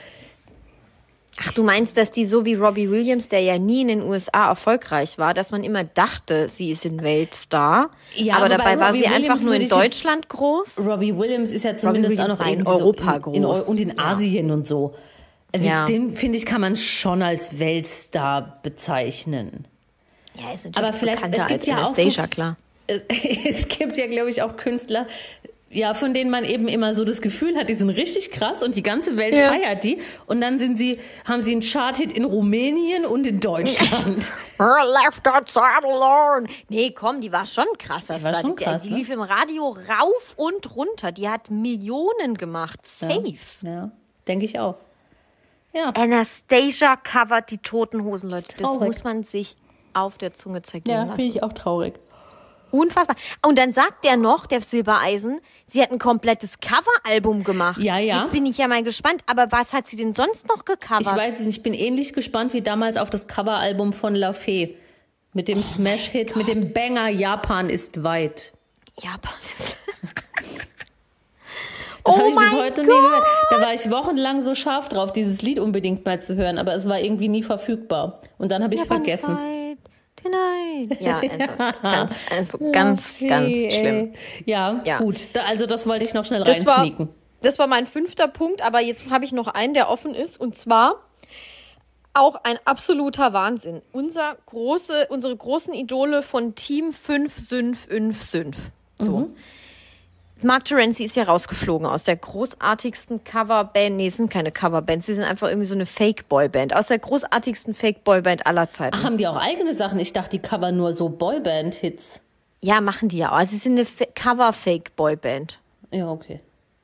Ach, du meinst, dass die so wie Robbie Williams, der ja nie in den USA erfolgreich war, dass man immer dachte, sie ist ein Weltstar. Ja, aber dabei war Robbie sie Williams einfach nur in ich jetzt- Deutschland groß. Robbie Williams ist ja zumindest auch noch in irgendwie so Europa in, in, groß. und in Ja. Asien und so. Also Ja. den, finde ich, kann man schon als Weltstar bezeichnen. Ja, ist natürlich Aber vielleicht, es gibt als ja auch so, klar. Es, es gibt ja, glaube ich, auch Künstler, Ja, von denen man eben immer so das Gefühl hat, die sind richtig krass und die ganze Welt Ja. feiert die. Und dann sind sie, haben sie einen Chart-Hit in Rumänien und in Deutschland. Left outside alone. Nee, komm, die war schon krasser. Die war schon die, krass, die ne? lief im Radio rauf und runter. Die hat Millionen gemacht. Safe. ja, denke ich auch. Ja. Anastasia covert die Toten Hosen, Leute. Das muss man sich auf der Zunge zergehen Ja, lassen. finde ich auch traurig. Unfassbar. Und dann sagt der noch, der Silbereisen, sie hat ein komplettes Coveralbum gemacht. Ja, ja. Jetzt bin ich ja mal gespannt. Aber was hat sie denn sonst noch gecovert? Ich weiß es nicht, ich bin ähnlich gespannt wie damals auf das Coveralbum von La Fee. Mit dem Smash-Hit, mit dem Banger Japan ist weit. Japan ist. Das Oh habe ich bis heute nie gehört. Da war ich wochenlang so scharf drauf, dieses Lied unbedingt mal zu hören, aber es war irgendwie nie verfügbar. Und dann habe ich es vergessen. Tonight. Ja, also ganz, also ganz, Fee, ganz schlimm. Ja, Ja. gut. Also das wollte ich noch schnell Das war, reinsneaken. das war mein fünfter Punkt, aber jetzt habe ich noch einen, der offen ist. Und zwar auch ein absoluter Wahnsinn. Unser große, unsere großen Idole von Team 555. So. Mark Terenzi ist ja rausgeflogen aus der großartigsten Coverband. Nee, es sind keine Coverbands, sie sind einfach irgendwie so eine Fake-Boy-Band. Aus der großartigsten Fake-Boy-Band aller Zeiten. Ach, haben die auch eigene Sachen? Ich dachte, die covern nur so Boyband-Hits. Ja, machen die ja auch. Also sie sind eine Fa- Cover-Fake-Boy-Band. Ja, okay.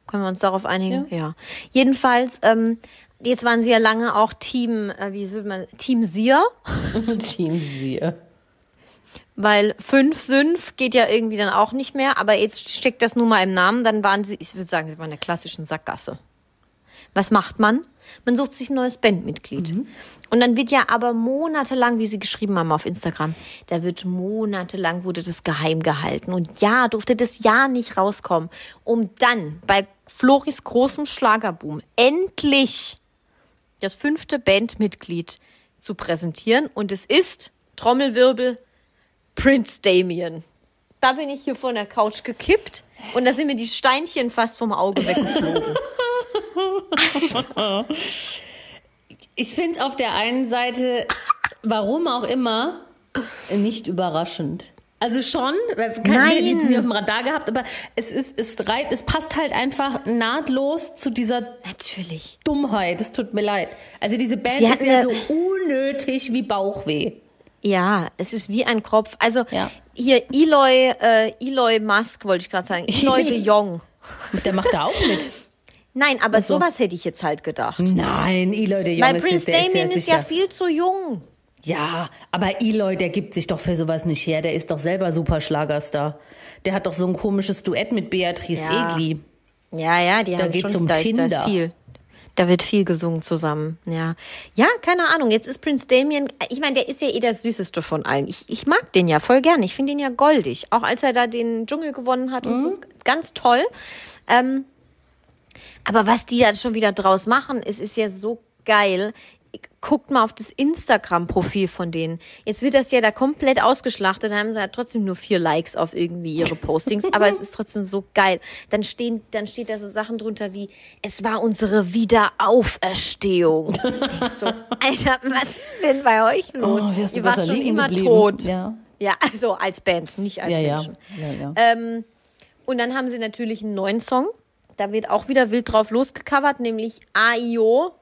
Können wir uns darauf einigen? Ja. Jedenfalls, ähm, jetzt waren sie ja lange auch Team, äh, wie würde man, Team Sia, Team Sear. Weil 5 Synf geht ja irgendwie dann auch nicht mehr, aber jetzt steckt das nun mal im Namen, dann waren sie, ich würde sagen, sie waren in der klassischen Sackgasse. Was macht man? Man sucht sich ein neues Bandmitglied. Und dann wird ja aber monatelang, wie sie geschrieben haben auf Instagram, da wird monatelang wurde das geheim gehalten. Und ja, durfte das ja nicht rauskommen, um dann bei Floris großem Schlagerboom endlich das fünfte Bandmitglied zu präsentieren. Und es ist, Trommelwirbel, Prince Damien. Da bin ich hier von der Couch gekippt und da sind mir die Steinchen fast vom Auge weggeflogen. Ich finde es auf der einen Seite, warum auch immer, nicht überraschend. Also schon, weil kann, Nein. nie auf dem Radar gehabt, aber es ist, es reit, es passt halt einfach nahtlos zu dieser Natürlich. Dummheit. Es tut mir leid. Also diese Band ist ja- so unnötig wie Bauchweh. Ja, es ist wie ein Kropf. Also Ja. hier Eloy, äh, Eloy Musk wollte ich gerade sagen. Eloy de Jong. Der macht da auch mit. Nein, aber so. sowas hätte ich jetzt halt gedacht. Nein, Eloy de Jong Weil ist, Prince der ist Damien ist sicher. ja viel zu jung. Ja, aber Eloy, der gibt sich doch für sowas nicht her. Der ist doch selber super Schlagerstar. Der hat doch so ein komisches Duett mit Beatrice Ja. Egli. Ja, ja, die haben geht's schon um da, ist, da ist Tinder. viel. Da wird viel gesungen zusammen, ja. Ja, keine Ahnung. Jetzt ist Prince Damien, ich meine, der ist ja eh der süßeste von allen. Ich, ich mag den ja voll gern. Ich finde ihn ja goldig. Auch als er da den Dschungel gewonnen hat und so, ist ganz toll. Ähm, aber was die da schon wieder draus machen, es ist ja so geil. Guckt mal auf das Instagram-Profil von denen. Jetzt wird das ja da komplett ausgeschlachtet. Da haben sie ja trotzdem nur vier Likes auf irgendwie ihre Postings. aber es ist trotzdem so geil. Dann stehen, dann steht da so Sachen drunter wie, es war unsere Wiederauferstehung. So, Alter, was ist denn bei euch los? Oh, wärst du Ihr wart schon immer geblieben. tot. Ja. ja, also als Band, nicht als Ja. Menschen. ja. Ähm, und dann haben sie natürlich einen neuen Song. Da wird auch wieder wild drauf losgecovert, nämlich AIO.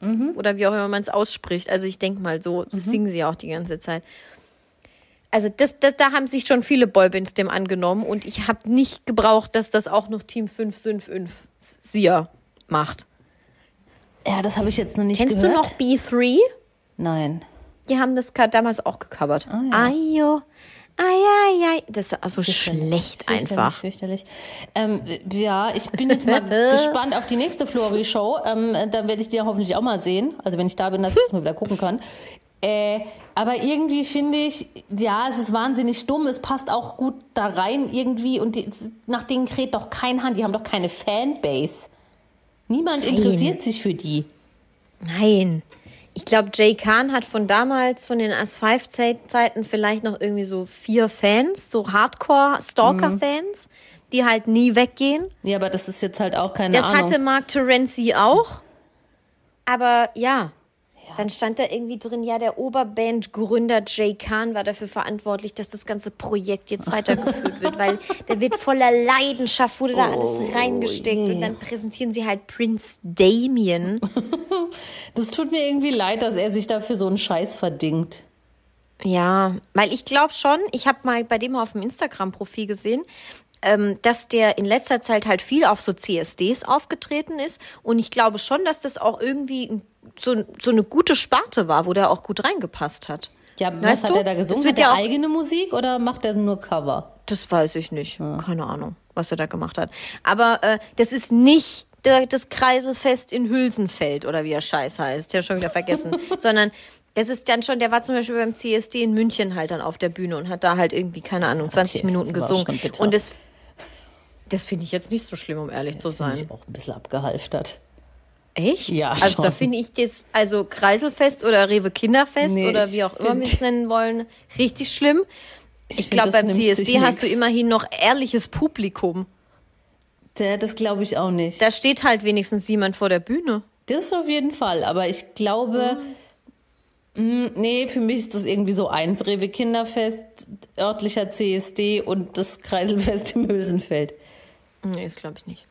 Oder wie auch immer man es ausspricht. Also ich denke mal so, das singen sie auch die ganze Zeit. Also das, das, da haben sich schon viele Boybands dem angenommen und ich habe nicht gebraucht, dass das auch noch Team 555 Sia macht. ja, das habe ich jetzt noch nicht Kennst gehört. du noch B3? Nein. Die haben das damals auch gecovert. Ah, ja. Ayo, ai, ai. Das ist also schlecht einfach. Fürchterlich. Ähm, ja, ich bin jetzt mal gespannt auf die nächste Flori-Show. Ähm, da werde ich die hoffentlich auch mal sehen. Also wenn ich da bin, dass ich mal wieder gucken kann. Äh, aber irgendwie finde ich, ja, es ist wahnsinnig dumm. Es passt auch gut da rein irgendwie. Und die, nach denen kräht doch kein Hand. Die haben doch keine Fanbase. Niemand interessiert sich für die. Nein. Ich glaube, Jay Khan hat von damals, von den As-5-Zeiten vielleicht noch irgendwie so vier Fans, so Hardcore-Stalker-Fans, die halt nie weggehen. Ja, aber das ist jetzt halt auch keine Das Ahnung. hatte Mark Terenzi auch. Aber ja, Dann stand da irgendwie drin, ja, der Oberbandgründer Jay Kahn war dafür verantwortlich, dass das ganze Projekt jetzt weitergeführt wird, weil der wird voller Leidenschaft, wurde da Oh, alles reingesteckt. Und dann präsentieren sie halt Prince Damien. Das tut mir irgendwie leid, dass er sich dafür so einen Scheiß verdingt. Ja, weil ich glaube schon, ich habe mal bei dem auf dem Instagram-Profil gesehen, ähm, dass der in letzter Zeit halt viel auf so CSDs aufgetreten ist. Und ich glaube schon, dass das auch irgendwie so, so eine gute Sparte war, wo der auch gut reingepasst hat. Ja, was Weißt hat du? er da gesungen? wird Hat er ja eigene Musik oder macht er nur Cover? Das weiß ich nicht. Keine Ahnung, was er da gemacht hat. Aber äh, das ist nicht das Kreiselfest in Hülsenfeld oder wie der Scheiß heißt. Habe schon wieder vergessen. Sondern das ist dann schon, der war zum Beispiel beim CSD in München halt dann auf der Bühne und hat da halt irgendwie, keine Ahnung, 20 Okay, Minuten gesungen. Und das, das finde ich jetzt nicht so schlimm, um ehrlich zu Das finde sein. ich auch ein bisschen abgehalftert. Echt? Ja, Also schon. da finde ich jetzt, also Kreiselfest oder Rewe Kinderfest Nee, oder ich wie auch immer wir es nennen wollen, richtig schlimm. Ich, find, glaube, beim CSD hast du nix. immerhin noch ehrliches Publikum. Das glaube ich auch nicht. Da steht halt wenigstens jemand vor der Bühne. Das auf jeden Fall, aber ich glaube, mh, nee, für mich ist das irgendwie so eins. Rewe Kinderfest, örtlicher CSD und das Kreiselfest im Hülsenfeld. Nee, das glaube ich nicht.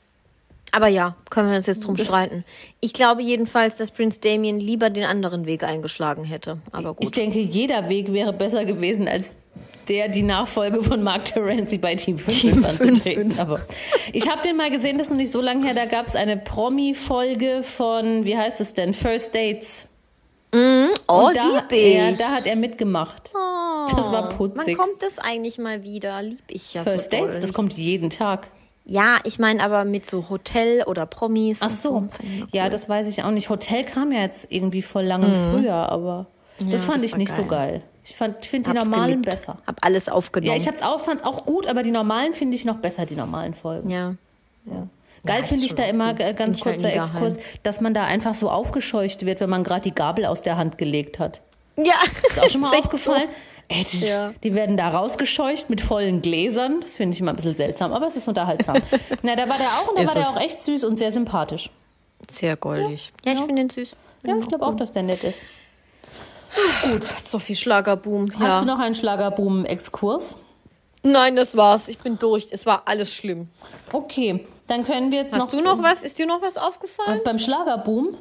Aber ja, können wir uns jetzt drum streiten. Ich glaube jedenfalls, dass Prince Damien lieber den anderen Weg eingeschlagen hätte. Aber Ich gut. denke, jeder Weg wäre besser gewesen als der die Nachfolge von Mark Terenzi bei Team 5 Team anzutreten. Aber ich habe den mal gesehen, das ist noch nicht so lange her, da gab es eine Promi-Folge von, wie heißt es denn, First Dates. Oh, da, lieb ich. ja, da hat er mitgemacht. das war Wann putzig. kommt das eigentlich mal wieder? Lieb ich ja First so doll. Dates, das kommt jeden Tag. Ja, ich meine aber mit so Hotel oder Promis. Ach so, noch ja, das weiß ich auch nicht. Hotel kam ja jetzt irgendwie voll lange früher, aber das fand das ich nicht so geil. geil. Ich finde die normalen geliebt. besser. Hab alles aufgenommen. Ja, ich hab's auch, fand's auch gut, aber die normalen finde ich noch besser, die normalen Folgen. ja. Geil ist finde ich da immer, gut. äh, ganz Find halt kurzer nie Exkurs, dass man da einfach so aufgescheucht wird, wenn man gerade die Gabel aus der Hand gelegt hat. Ja, Ist auch schon mal aufgefallen? Ey, die, Ja. die werden da rausgescheucht mit vollen Gläsern. Das finde ich immer ein bisschen seltsam, aber es ist unterhaltsam. Na, da war der auch und da Ist war der auch echt süß und sehr sympathisch. Sehr goldig. Ja, ich finde den süß. Ja, ich glaube auch, dass der nett ist. Gut. So viel Schlagerboom. Hast ja. du noch einen Schlagerboom-Exkurs? Nein, das war's. Ich bin durch. Es war alles schlimm. Okay, dann können wir jetzt noch. Hast du noch was? Ist dir noch was aufgefallen? Und beim Schlagerboom?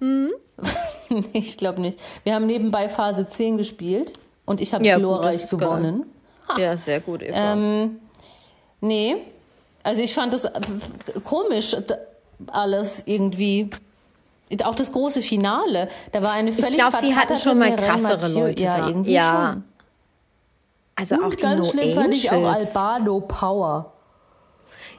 Mhm. nee, ich glaube nicht. Wir haben nebenbei Phase 10 gespielt und ich habe Ja, gut, glorreich geil. gewonnen. Ja, sehr gut, Eva. Ähm, nee, also ich fand das komisch, alles irgendwie. Auch das große Finale, da war eine völlig ich glaube, sie hatten schon mal krassere Mathieu. Leute ja, da. Irgendwie ja. schon. Also auch Und die ganz no schlimm fand ich auch Angels. Albano Power.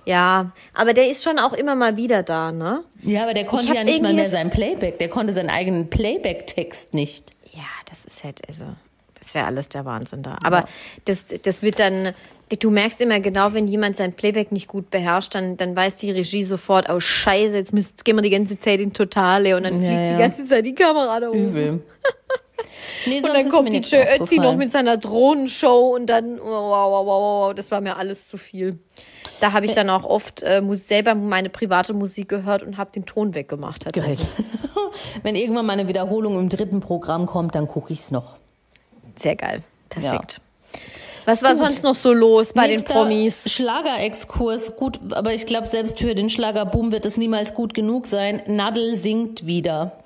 Ja, aber der ist schon auch immer mal wieder da, ne? Ja, aber der konnte ja nicht mal mehr sein Playback. Der konnte seinen eigenen Playback-Text nicht. Ja, das ist halt, also, ist ja alles der Wahnsinn da. Aber das, das wird dann, du merkst immer genau, wenn jemand sein Playback nicht gut beherrscht, dann, dann weiß die Regie sofort, oh Scheiße, jetzt, müsst, jetzt gehen wir die ganze Zeit in Totale und dann fliegt ja. die ganze Zeit die Kamera da oben. Übel. Nee, Und dann kommt die Joe Ötzi noch mit seiner Drohnenshow und dann, wow, wow, wow, wow, wow, das war mir alles zu viel. Da habe ich dann auch oft äh, selber meine private Musik gehört und habe den Ton weggemacht. Geil. Wenn irgendwann mal eine Wiederholung im dritten Programm kommt, dann gucke ich's noch. Sehr geil. Perfekt. Was war sonst noch so los bei Nächster den Promis? Schlagerexkurs, gut, aber ich glaube, selbst für den Schlagerboom wird es niemals gut genug sein. Nadel singt wieder.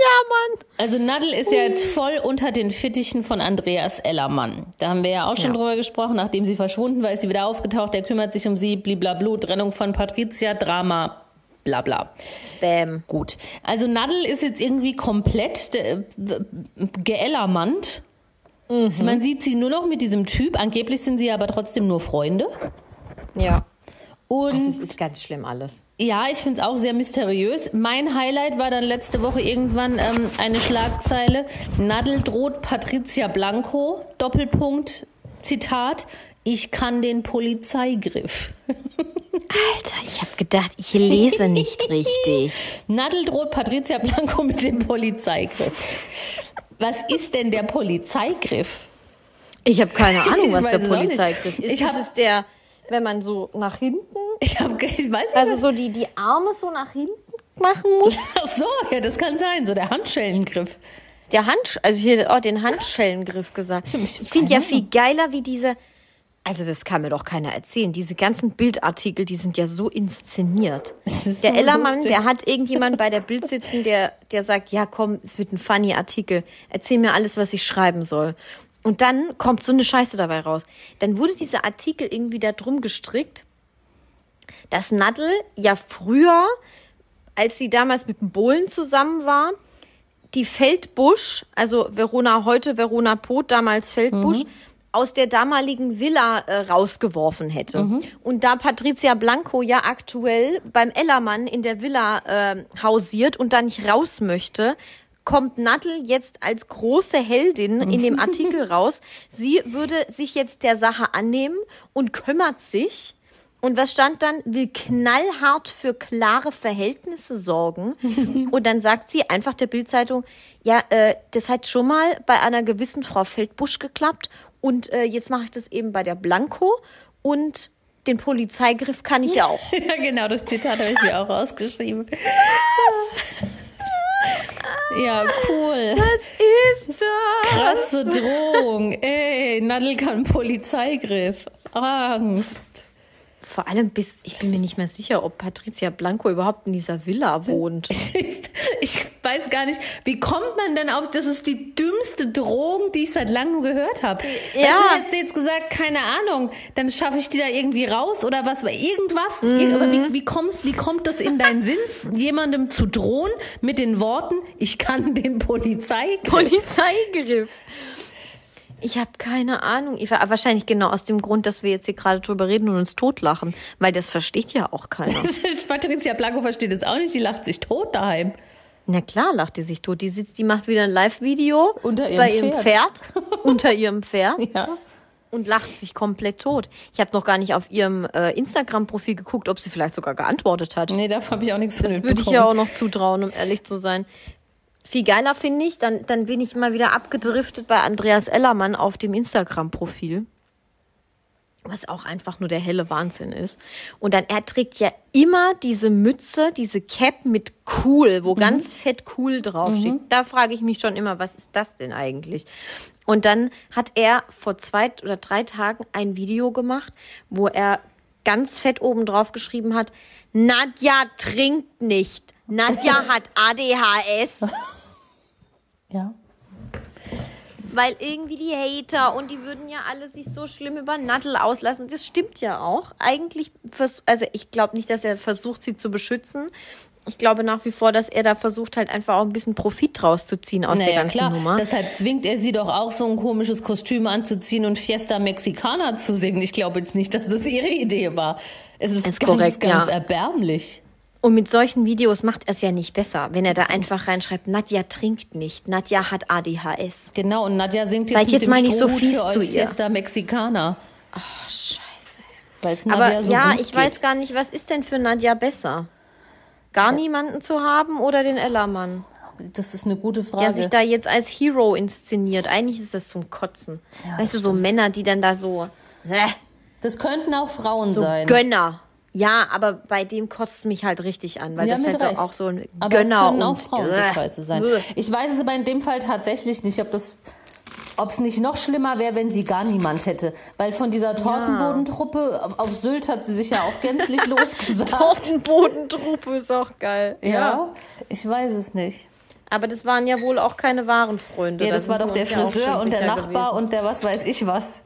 Ja, Mann. Also Nadel ist ja jetzt voll unter den Fittichen von Andreas Ellermann. Da haben wir ja auch schon Ja. drüber gesprochen. Nachdem sie verschwunden war, ist sie wieder aufgetaucht. Der kümmert sich um sie, bliblablu, Trennung von Patricia, Drama, bla bla. Bäm. Gut. Also Nadel ist jetzt irgendwie komplett äh, geellermannt. Mhm. Man sieht sie nur noch mit diesem Typ. Angeblich sind sie aber trotzdem nur Freunde. Ja. Und Also, es ist ganz schlimm alles. ja, ich finde es auch sehr mysteriös. Mein Highlight war dann letzte Woche irgendwann ähm, eine Schlagzeile. Nadel droht Patricia Blanco, Doppelpunkt, Zitat, ich kann den Polizeigriff. Alter, ich habe gedacht, ich lese nicht richtig. Nadel droht Patricia Blanco mit dem Polizeigriff. Was ist denn der Polizeigriff? Ich habe keine Ahnung, was der. Polizeigriff ist. Ich das hab- ist der, wenn man so nach hinten, Ich, hab, ich weiß nicht. also so die, die Arme so nach hinten machen muss. Ach so, ja, das kann sein, so der Handschellengriff. Der Hand, also hier oh, den Handschellengriff gesagt. Ich Ich finde ja viel geiler, wie diese. Also das kann mir doch keiner erzählen. Diese ganzen Bildartikel, die sind ja so inszeniert. Der so Ellermann, lustig. der hat irgendjemand bei der Bild sitzen, der, der sagt, ja komm, es wird ein funny Artikel. Erzähl mir alles, was ich schreiben soll. Und dann kommt so eine Scheiße dabei raus. Dann wurde dieser Artikel irgendwie da drum gestrickt, dass Nadel ja früher, als sie damals mit dem Bohlen zusammen war, die Feldbusch, also Verona heute, Verona Pot, damals Feldbusch, aus der damaligen Villa äh, rausgeworfen hätte. Und da Patricia Blanco ja aktuell beim Ellermann in der Villa äh, hausiert und da nicht raus möchte, kommt Nadel jetzt als große Heldin in dem Artikel raus. Sie würde sich jetzt der Sache annehmen und kümmert sich. Und was stand dann? Will knallhart für klare Verhältnisse sorgen. Und dann sagt sie einfach der Bildzeitung, ja, äh, das hat schon mal bei einer gewissen Frau Feldbusch geklappt. Und äh, jetzt mache ich das eben bei der Blanco. Und den Polizeigriff kann ich auch. Ja, genau, das Zitat habe ich mir auch rausgeschrieben. Ja, cool. Was ist das? Krasse Drohung. Ey, Nadel kann Polizeigriff. Angst. Vor allem bis, ich bin mir nicht mehr sicher, ob Patricia Blanco überhaupt in dieser Villa wohnt. Ich weiß gar nicht, wie kommt man denn auf, das ist die dümmste Drohung, die ich seit langem gehört habe. Ja. Weißt du, hätte sie jetzt gesagt, keine Ahnung, dann schaffe ich die da irgendwie raus oder was, irgendwas. Ir- Aber wie, wie, kommst, wie kommt das in deinen Sinn, jemandem zu drohen mit den Worten, ich kann den Polizei. Polizeigriff. Ich habe keine Ahnung. War wahrscheinlich genau aus dem Grund, dass wir jetzt hier gerade drüber reden und uns totlachen, weil das versteht ja auch keiner. Patricia Blanco versteht es auch nicht, die lacht sich tot daheim. Na klar, lacht die sich tot. Die sitzt, die macht wieder ein Live-Video bei ihrem Pferd, unter ihrem Pferd Ja. und lacht sich komplett tot. Ich habe noch gar nicht auf ihrem äh, Instagram-Profil geguckt, ob sie vielleicht sogar geantwortet hat. Nee, davon habe ich auch nichts von Das würde ich ja auch noch zutrauen, um ehrlich zu sein. Viel geiler finde ich, dann, dann bin ich mal wieder abgedriftet bei Andreas Ellermann auf dem Instagram-Profil. Was auch einfach nur der helle Wahnsinn ist. Und dann, er trägt ja immer diese Mütze, diese Cap mit cool, wo ganz fett cool draufsteht. Da frage ich mich schon immer, was ist das denn eigentlich? Und dann hat er vor zwei oder drei Tagen ein Video gemacht, wo er ganz fett oben drauf geschrieben hat, Nadja trinkt nicht. Nadja hat ADHS. Ja. Weil irgendwie die Hater und die würden ja alle sich so schlimm über Nadel auslassen. Das stimmt ja auch. Eigentlich, vers- also ich glaube nicht, dass er versucht, sie zu beschützen. Ich glaube nach wie vor, dass er da versucht, halt einfach auch ein bisschen Profit draus zu ziehen aus der Naja, ganzen klar. Nummer. Deshalb zwingt er sie doch auch, so ein komisches Kostüm anzuziehen und Fiesta Mexicana zu singen. Ich glaube jetzt nicht, dass das ihre Idee war. Es ist, Ist ganz, korrekt, ganz ja. erbärmlich. Und mit solchen Videos macht er es ja nicht besser, wenn er da einfach reinschreibt, Nadja trinkt nicht, Nadja hat ADHS. Genau, und Nadja singt jetzt Seid jetzt mal nicht so fies zu ihr. Fiesta Mexicana. Scheiße. Weil es Aber Nadja so ja, ich geht. weiß gar nicht, was ist denn für Nadja besser? Gar niemanden zu haben oder den Ellermann? Das ist eine gute der Frage. sich da jetzt als Hero inszeniert. Eigentlich ist das zum Kotzen. weißt du, so Männer, die dann da so, äh, das könnten auch Frauen so sein. Gönner. Ja, aber bei dem kotzt es mich halt richtig an, weil Ja, das halt Recht. auch so ein Aber es Gönner können auch und Frauen so äh, scheiße sein. Ich weiß es aber in dem Fall tatsächlich nicht, ob das ob es nicht noch schlimmer wäre, wenn sie gar niemand hätte. Weil von dieser Tortenbodentruppe auf- auf Sylt hat sie sich ja auch gänzlich losgesagt. Tortenbodentruppe ist auch geil. Ja, ich weiß es nicht. Aber das waren ja wohl auch keine wahren Freunde. Ja, Da das war sind doch der ja auch Friseur und der Nachbar gewesen. und der was weiß ich was.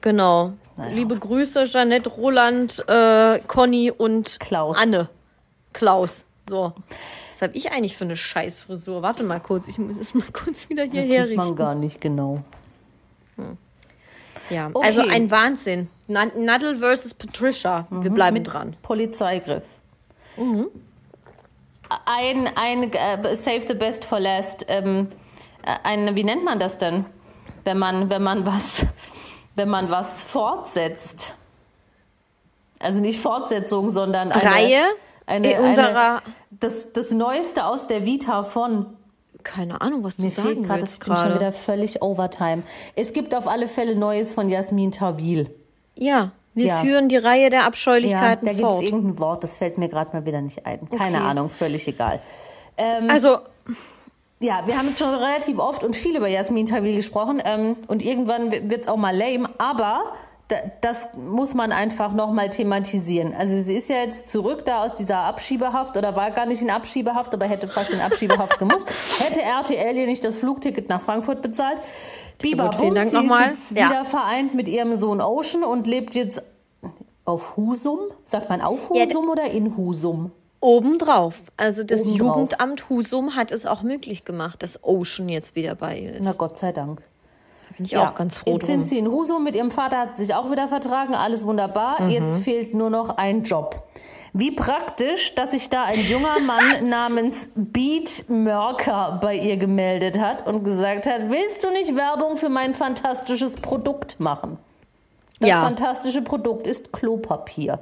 Genau. Liebe Grüße, Jeanette, Roland, äh, Conny und Klaus. Anne. Klaus. So. Was habe ich eigentlich für eine Scheißfrisur? Warte mal kurz, ich muss es mal kurz wieder Das hierher sieht man richten. gar nicht genau. Ja, Okay. also ein Wahnsinn. Na- Nadel versus Patricia. Mhm. Wir bleiben dran. Polizeigriff. Ein, ein äh, Save the Best for Last. Ähm, äh, ein, wie nennt man das denn, wenn man, wenn man was, wenn man was fortsetzt? Also nicht Fortsetzung, sondern eine Reihe Eine, in unserer- eine, das, das Neueste aus der Vita von. Keine Ahnung, was du Mir sagen gerade, das willst bin schon gerade. wieder völlig Overtime. Es gibt auf alle Fälle Neues von Jasmin Tawil. Ja, Wir Ja. führen die Reihe der Ja, Abscheulichkeiten da gibt es fort. irgendein Wort, das fällt mir gerade mal wieder nicht ein. Keine Okay. Ahnung, völlig egal. Also, Ja, wir haben jetzt schon relativ oft und viel über Jasmin Tawil gesprochen ähm, und irgendwann wird es auch mal lame, aber da, das muss man einfach nochmal thematisieren. Also sie ist ja jetzt zurück da aus dieser Abschiebehaft oder war gar nicht in Abschiebehaft, aber hätte fast in Abschiebehaft gemusst. Hätte RTL ihr nicht das Flugticket nach Frankfurt bezahlt. Biber Dank Bums, sie ist jetzt Ja. wieder vereint mit ihrem Sohn Ocean und lebt jetzt auf Husum. Sagt man auf Ja, Husum oder in Husum? Obendrauf. Also das Obendrauf. Jugendamt Husum hat es auch möglich gemacht, dass Ocean jetzt wieder bei ihr ist. Na Gott sei Dank. Bin ich auch ganz froh Jetzt drum. sind sie in Husum mit ihrem Vater, hat sich auch wieder vertragen, alles wunderbar. Mhm. Jetzt fehlt nur noch ein Job. Wie praktisch, dass sich da ein junger Mann namens Beat Mörker bei ihr gemeldet hat und gesagt hat, willst du nicht Werbung für mein fantastisches Produkt machen? Das Ja. fantastische Produkt ist Klopapier.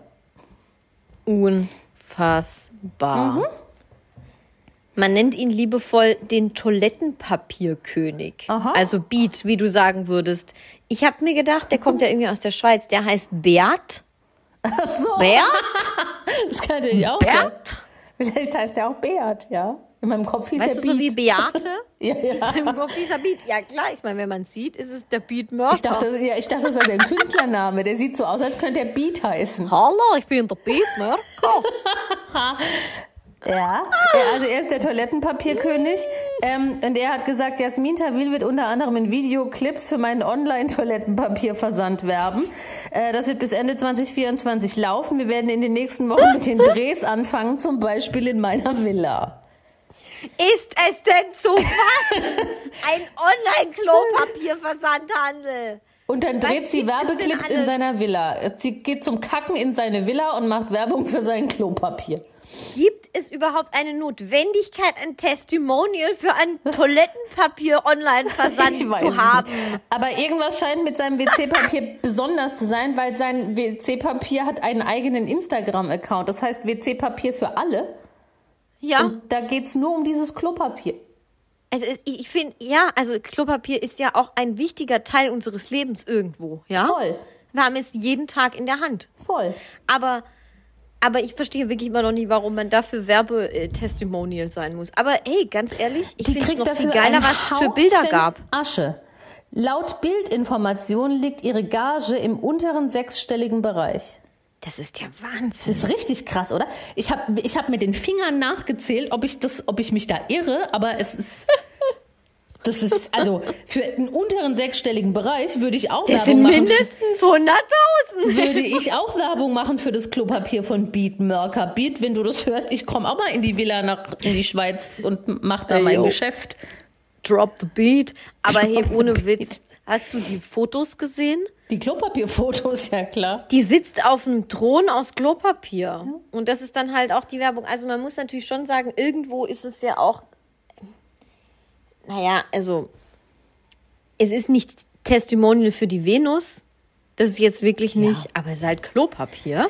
Unfassbar. Mhm. Man nennt ihn liebevoll den Toilettenpapierkönig. Aha. Also Beat, wie du sagen würdest. Ich habe mir gedacht, der kommt ja irgendwie aus der Schweiz. Der heißt Beat. Ach so, Beat? das kann natürlich auch sein. Beat? Vielleicht heißt er auch Beat, ja. In meinem Kopf hieß Weißt er du, so wie Beat. Beate? Ja, ja. Im Kopf dieser Beat. Ja klar, ich meine, wenn man sieht, ist es der Beat Mörker. Ich dachte, das- ja, ich dachte, das ist ein Künstlername. Der sieht so aus, als könnte er Beat heißen. Hallo, ich bin der Beat. Ja, ja, also er ist der Toilettenpapierkönig. Ähm, und er hat gesagt, Jasmin Tawil wird unter anderem in Videoclips für meinen Online-Toilettenpapierversand werben. Äh, das wird bis Ende 2024 laufen. Wir werden in den nächsten Wochen mit den Drehs anfangen, zum Beispiel in meiner Villa. Ist es denn zu was? Ein Online-Klopapierversandhandel. Und dann Was dreht sie es denn Werbeclips in seiner Villa. Sie geht zum Kacken in seine Villa und macht Werbung für sein Klopapier. Gibt es überhaupt eine Notwendigkeit, ein Testimonial für einen Toilettenpapier-Online-Versand zu haben? Nicht. Aber irgendwas scheint mit seinem WC-Papier besonders zu sein, weil sein WC-Papier hat einen eigenen Instagram-Account. Das heißt WC-Papier für alle. Ja, Und da geht's nur um dieses Klopapier. es ist, ich finde, ja, also Klopapier ist ja auch ein wichtiger Teil unseres Lebens irgendwo, ja? Voll. Wir haben es jeden Tag in der Hand. Voll. Aber, aber ich verstehe wirklich immer noch nicht, warum man dafür Werbetestimonial sein muss. Aber hey, ganz ehrlich, ich finde es noch dafür viel geiler, was es für Bilder gab. Asche. Laut Bildinformation liegt ihre Gage im unteren sechsstelligen Bereich. Das ist ja Das Wahnsinn. ist richtig krass, oder? Ich habe ich hab mit den Fingern nachgezählt, ob ich das, ob ich mich da irre, aber es ist. Das ist, also für einen unteren sechsstelligen Bereich würde ich auch Das Werbung sind machen. mindestens 100.000. Würde ich auch Werbung machen für das Klopapier von Beat Mörker. Beat, wenn du das hörst, ich komme auch mal in die Villa nach in die Schweiz und mach da Ey, mein yo. Geschäft. Drop the beat. Aber hey, Drop the ohne beat. Witz, hast du die Fotos gesehen? Die Klopapierfotos, ja klar. Die sitzt auf einem Thron aus Klopapier. Und das ist dann halt auch die Werbung. Also man muss natürlich schon sagen, irgendwo ist es ja auch, naja, also es ist nicht Testimonial für die Venus. Das ist jetzt wirklich nicht, aber es ist halt Klopapier.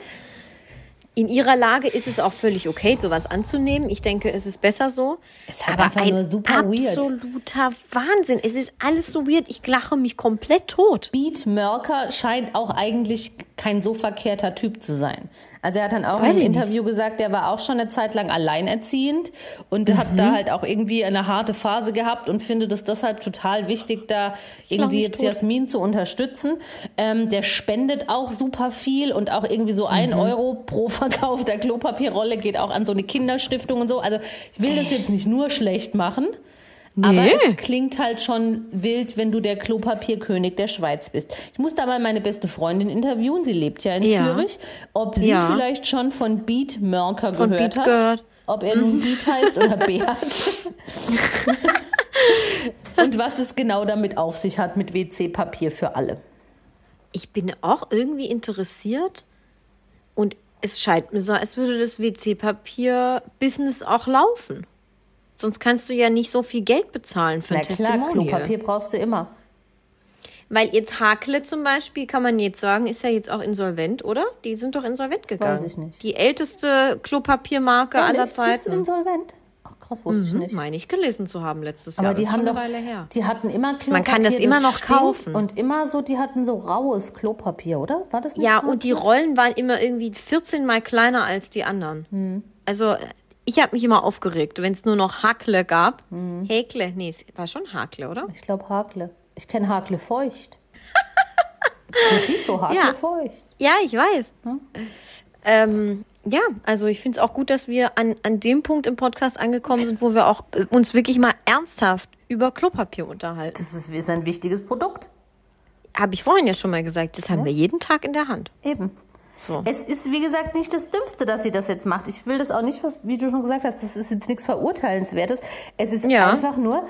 In ihrer Lage ist es auch völlig okay, sowas anzunehmen. Ich denke, es ist besser so. Es ist aber einfach ein nur super weird. absoluter Wahnsinn. Es ist alles so weird. Ich lache mich komplett tot. Beat Mörker scheint auch eigentlich kein so verkehrter Typ zu sein. Also er hat dann auch Weiß im ich nicht. Interview gesagt, der war auch schon eine Zeit lang alleinerziehend und hat Mhm. da halt auch irgendwie eine harte Phase gehabt und findet es deshalb total wichtig, da irgendwie jetzt tot. Jasmin zu unterstützen. Ähm, der spendet auch super viel und auch irgendwie so ein Mhm. Euro pro Verkauf der Klopapierrolle geht auch an so eine Kinderstiftung und so. Also ich will das jetzt nicht nur schlecht machen. Aber Nee. es klingt halt schon wild, wenn du der Klopapierkönig der Schweiz bist. Ich muss da mal meine beste Freundin interviewen, sie lebt ja in Ja. Zürich, ob sie Ja. vielleicht schon von Beat Mörker Von gehört Beat hat. gehört. Ob er nun Beat heißt oder Beat. Und was es genau damit auf sich hat mit WC-Papier für alle. ich bin auch irgendwie interessiert und es scheint mir so, als würde das WC-Papier-Business auch laufen. Sonst kannst du ja nicht so viel Geld bezahlen für Na ein klar, Testimonial. Klopapier brauchst du immer. Weil jetzt Hakle zum Beispiel, kann man jetzt sagen, ist ja jetzt auch insolvent, oder? Die sind doch insolvent gegangen. weiß ich nicht. Die älteste Klopapiermarke aller Ehrlich? Die ist Zeiten. insolvent. Krass, wusste ich nicht. Meine ich gelesen zu haben letztes Aber Jahr. die das ist haben doch, eine Weile her. die hatten immer Klopapier. Man kann das immer noch kaufen. Und immer so, die hatten so raues Klopapier, oder? War das nicht Ja, rau? und die Rollen waren immer irgendwie 14 mal kleiner als die anderen. Hm. Also ich habe mich immer aufgeregt, wenn es nur noch Hakle gab. Hm. Häkle, nee, es war schon Hakle, oder? Ich glaube Hakle. Ich kenne Hakle feucht. du siehst so Hakle Ja. feucht. Ja, ich weiß. Ähm, ja, also ich finde es auch gut, dass wir an, an dem Punkt im Podcast angekommen sind, wo wir auch äh, uns wirklich mal ernsthaft über Klopapier unterhalten. Das ist, ist ein wichtiges Produkt. Habe ich vorhin ja schon mal gesagt, das haben wir jeden Tag in der Hand. Eben. So. Es ist, wie gesagt, nicht das Dümmste, dass sie das jetzt macht. Ich will das auch nicht, wie du schon gesagt hast, das ist jetzt nichts Verurteilenswertes. Es ist Ja. einfach nur,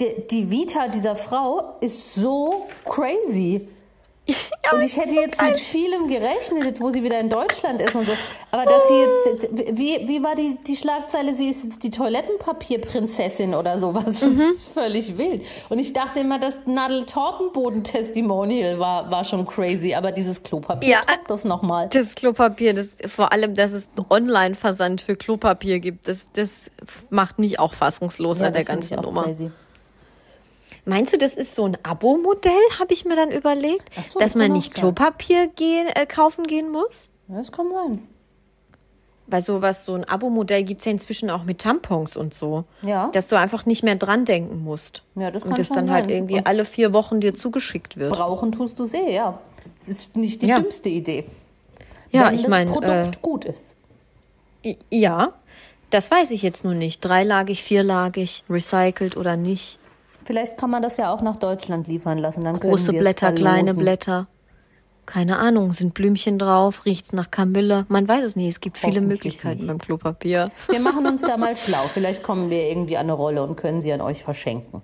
die, die Vita dieser Frau ist so crazy. und ich hätte jetzt mit vielem gerechnet, jetzt wo sie wieder in Deutschland ist und so. Aber dass sie jetzt, wie, wie war die, die Schlagzeile, sie ist jetzt die Toilettenpapierprinzessin oder sowas. Das ist völlig wild. Und ich dachte immer, das Nadel-Tortenboden-Testimonial war, war schon crazy, aber dieses Klopapier Ja. das nochmal. Das Klopapier, das, vor allem, dass es einen Online-Versand für Klopapier gibt, das, das macht mich auch fassungslos an der ganzen Nummer. crazy. Meinst du, das ist so ein Abo-Modell, habe ich mir dann überlegt, so, dass das man nicht sein. Klopapier gehen, äh, kaufen gehen muss? Ja, das kann sein. Weil sowas, so ein Abo-Modell gibt es ja inzwischen auch mit Tampons und so. Ja. Dass du einfach nicht mehr dran denken musst. Ja, das kann und das dann halt sein. irgendwie Und- alle vier Wochen dir zugeschickt wird. Brauchen tust du eh, ja. Es ist nicht die Ja. dümmste Idee. Ja, wenn ich das meine, Produkt äh, gut ist. Ja, das weiß ich jetzt nur nicht. Dreilagig, vierlagig, recycelt oder nicht. Vielleicht kann man das ja auch nach Deutschland liefern lassen. Dann Große es Blätter, kleine. Blätter. Keine Ahnung, sind Blümchen drauf, riecht's nach Kamille? Man weiß es nicht. Es gibt viele Möglichkeiten nicht. beim Klopapier. Wir machen uns da mal schlau. Vielleicht kommen wir irgendwie an eine Rolle und können sie an euch verschenken.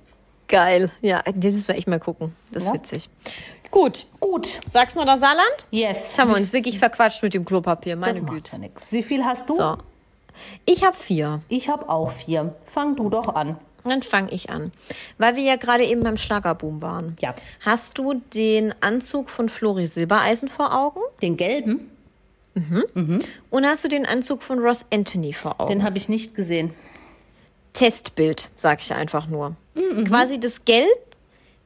Geil. Ja, den müssen wir echt mal gucken. Das ist Ja. witzig. Gut. Gut. Sachsen oder Saarland? Yes. Jetzt haben wir uns wirklich verquatscht mit dem Klopapier. Meine das macht Güte. ja nichts. Wie viel hast du? So. Ich habe vier. Ich habe auch vier. Fang du doch an. Dann fange ich an. Weil wir ja gerade eben beim Schlagerboom waren. Ja. Hast du den Anzug von Flori Silbereisen vor Augen? Den gelben, Und hast du den Anzug von Ross Anthony vor Augen? den habe ich nicht gesehen. Testbild, sag ich einfach nur. Quasi das Gelb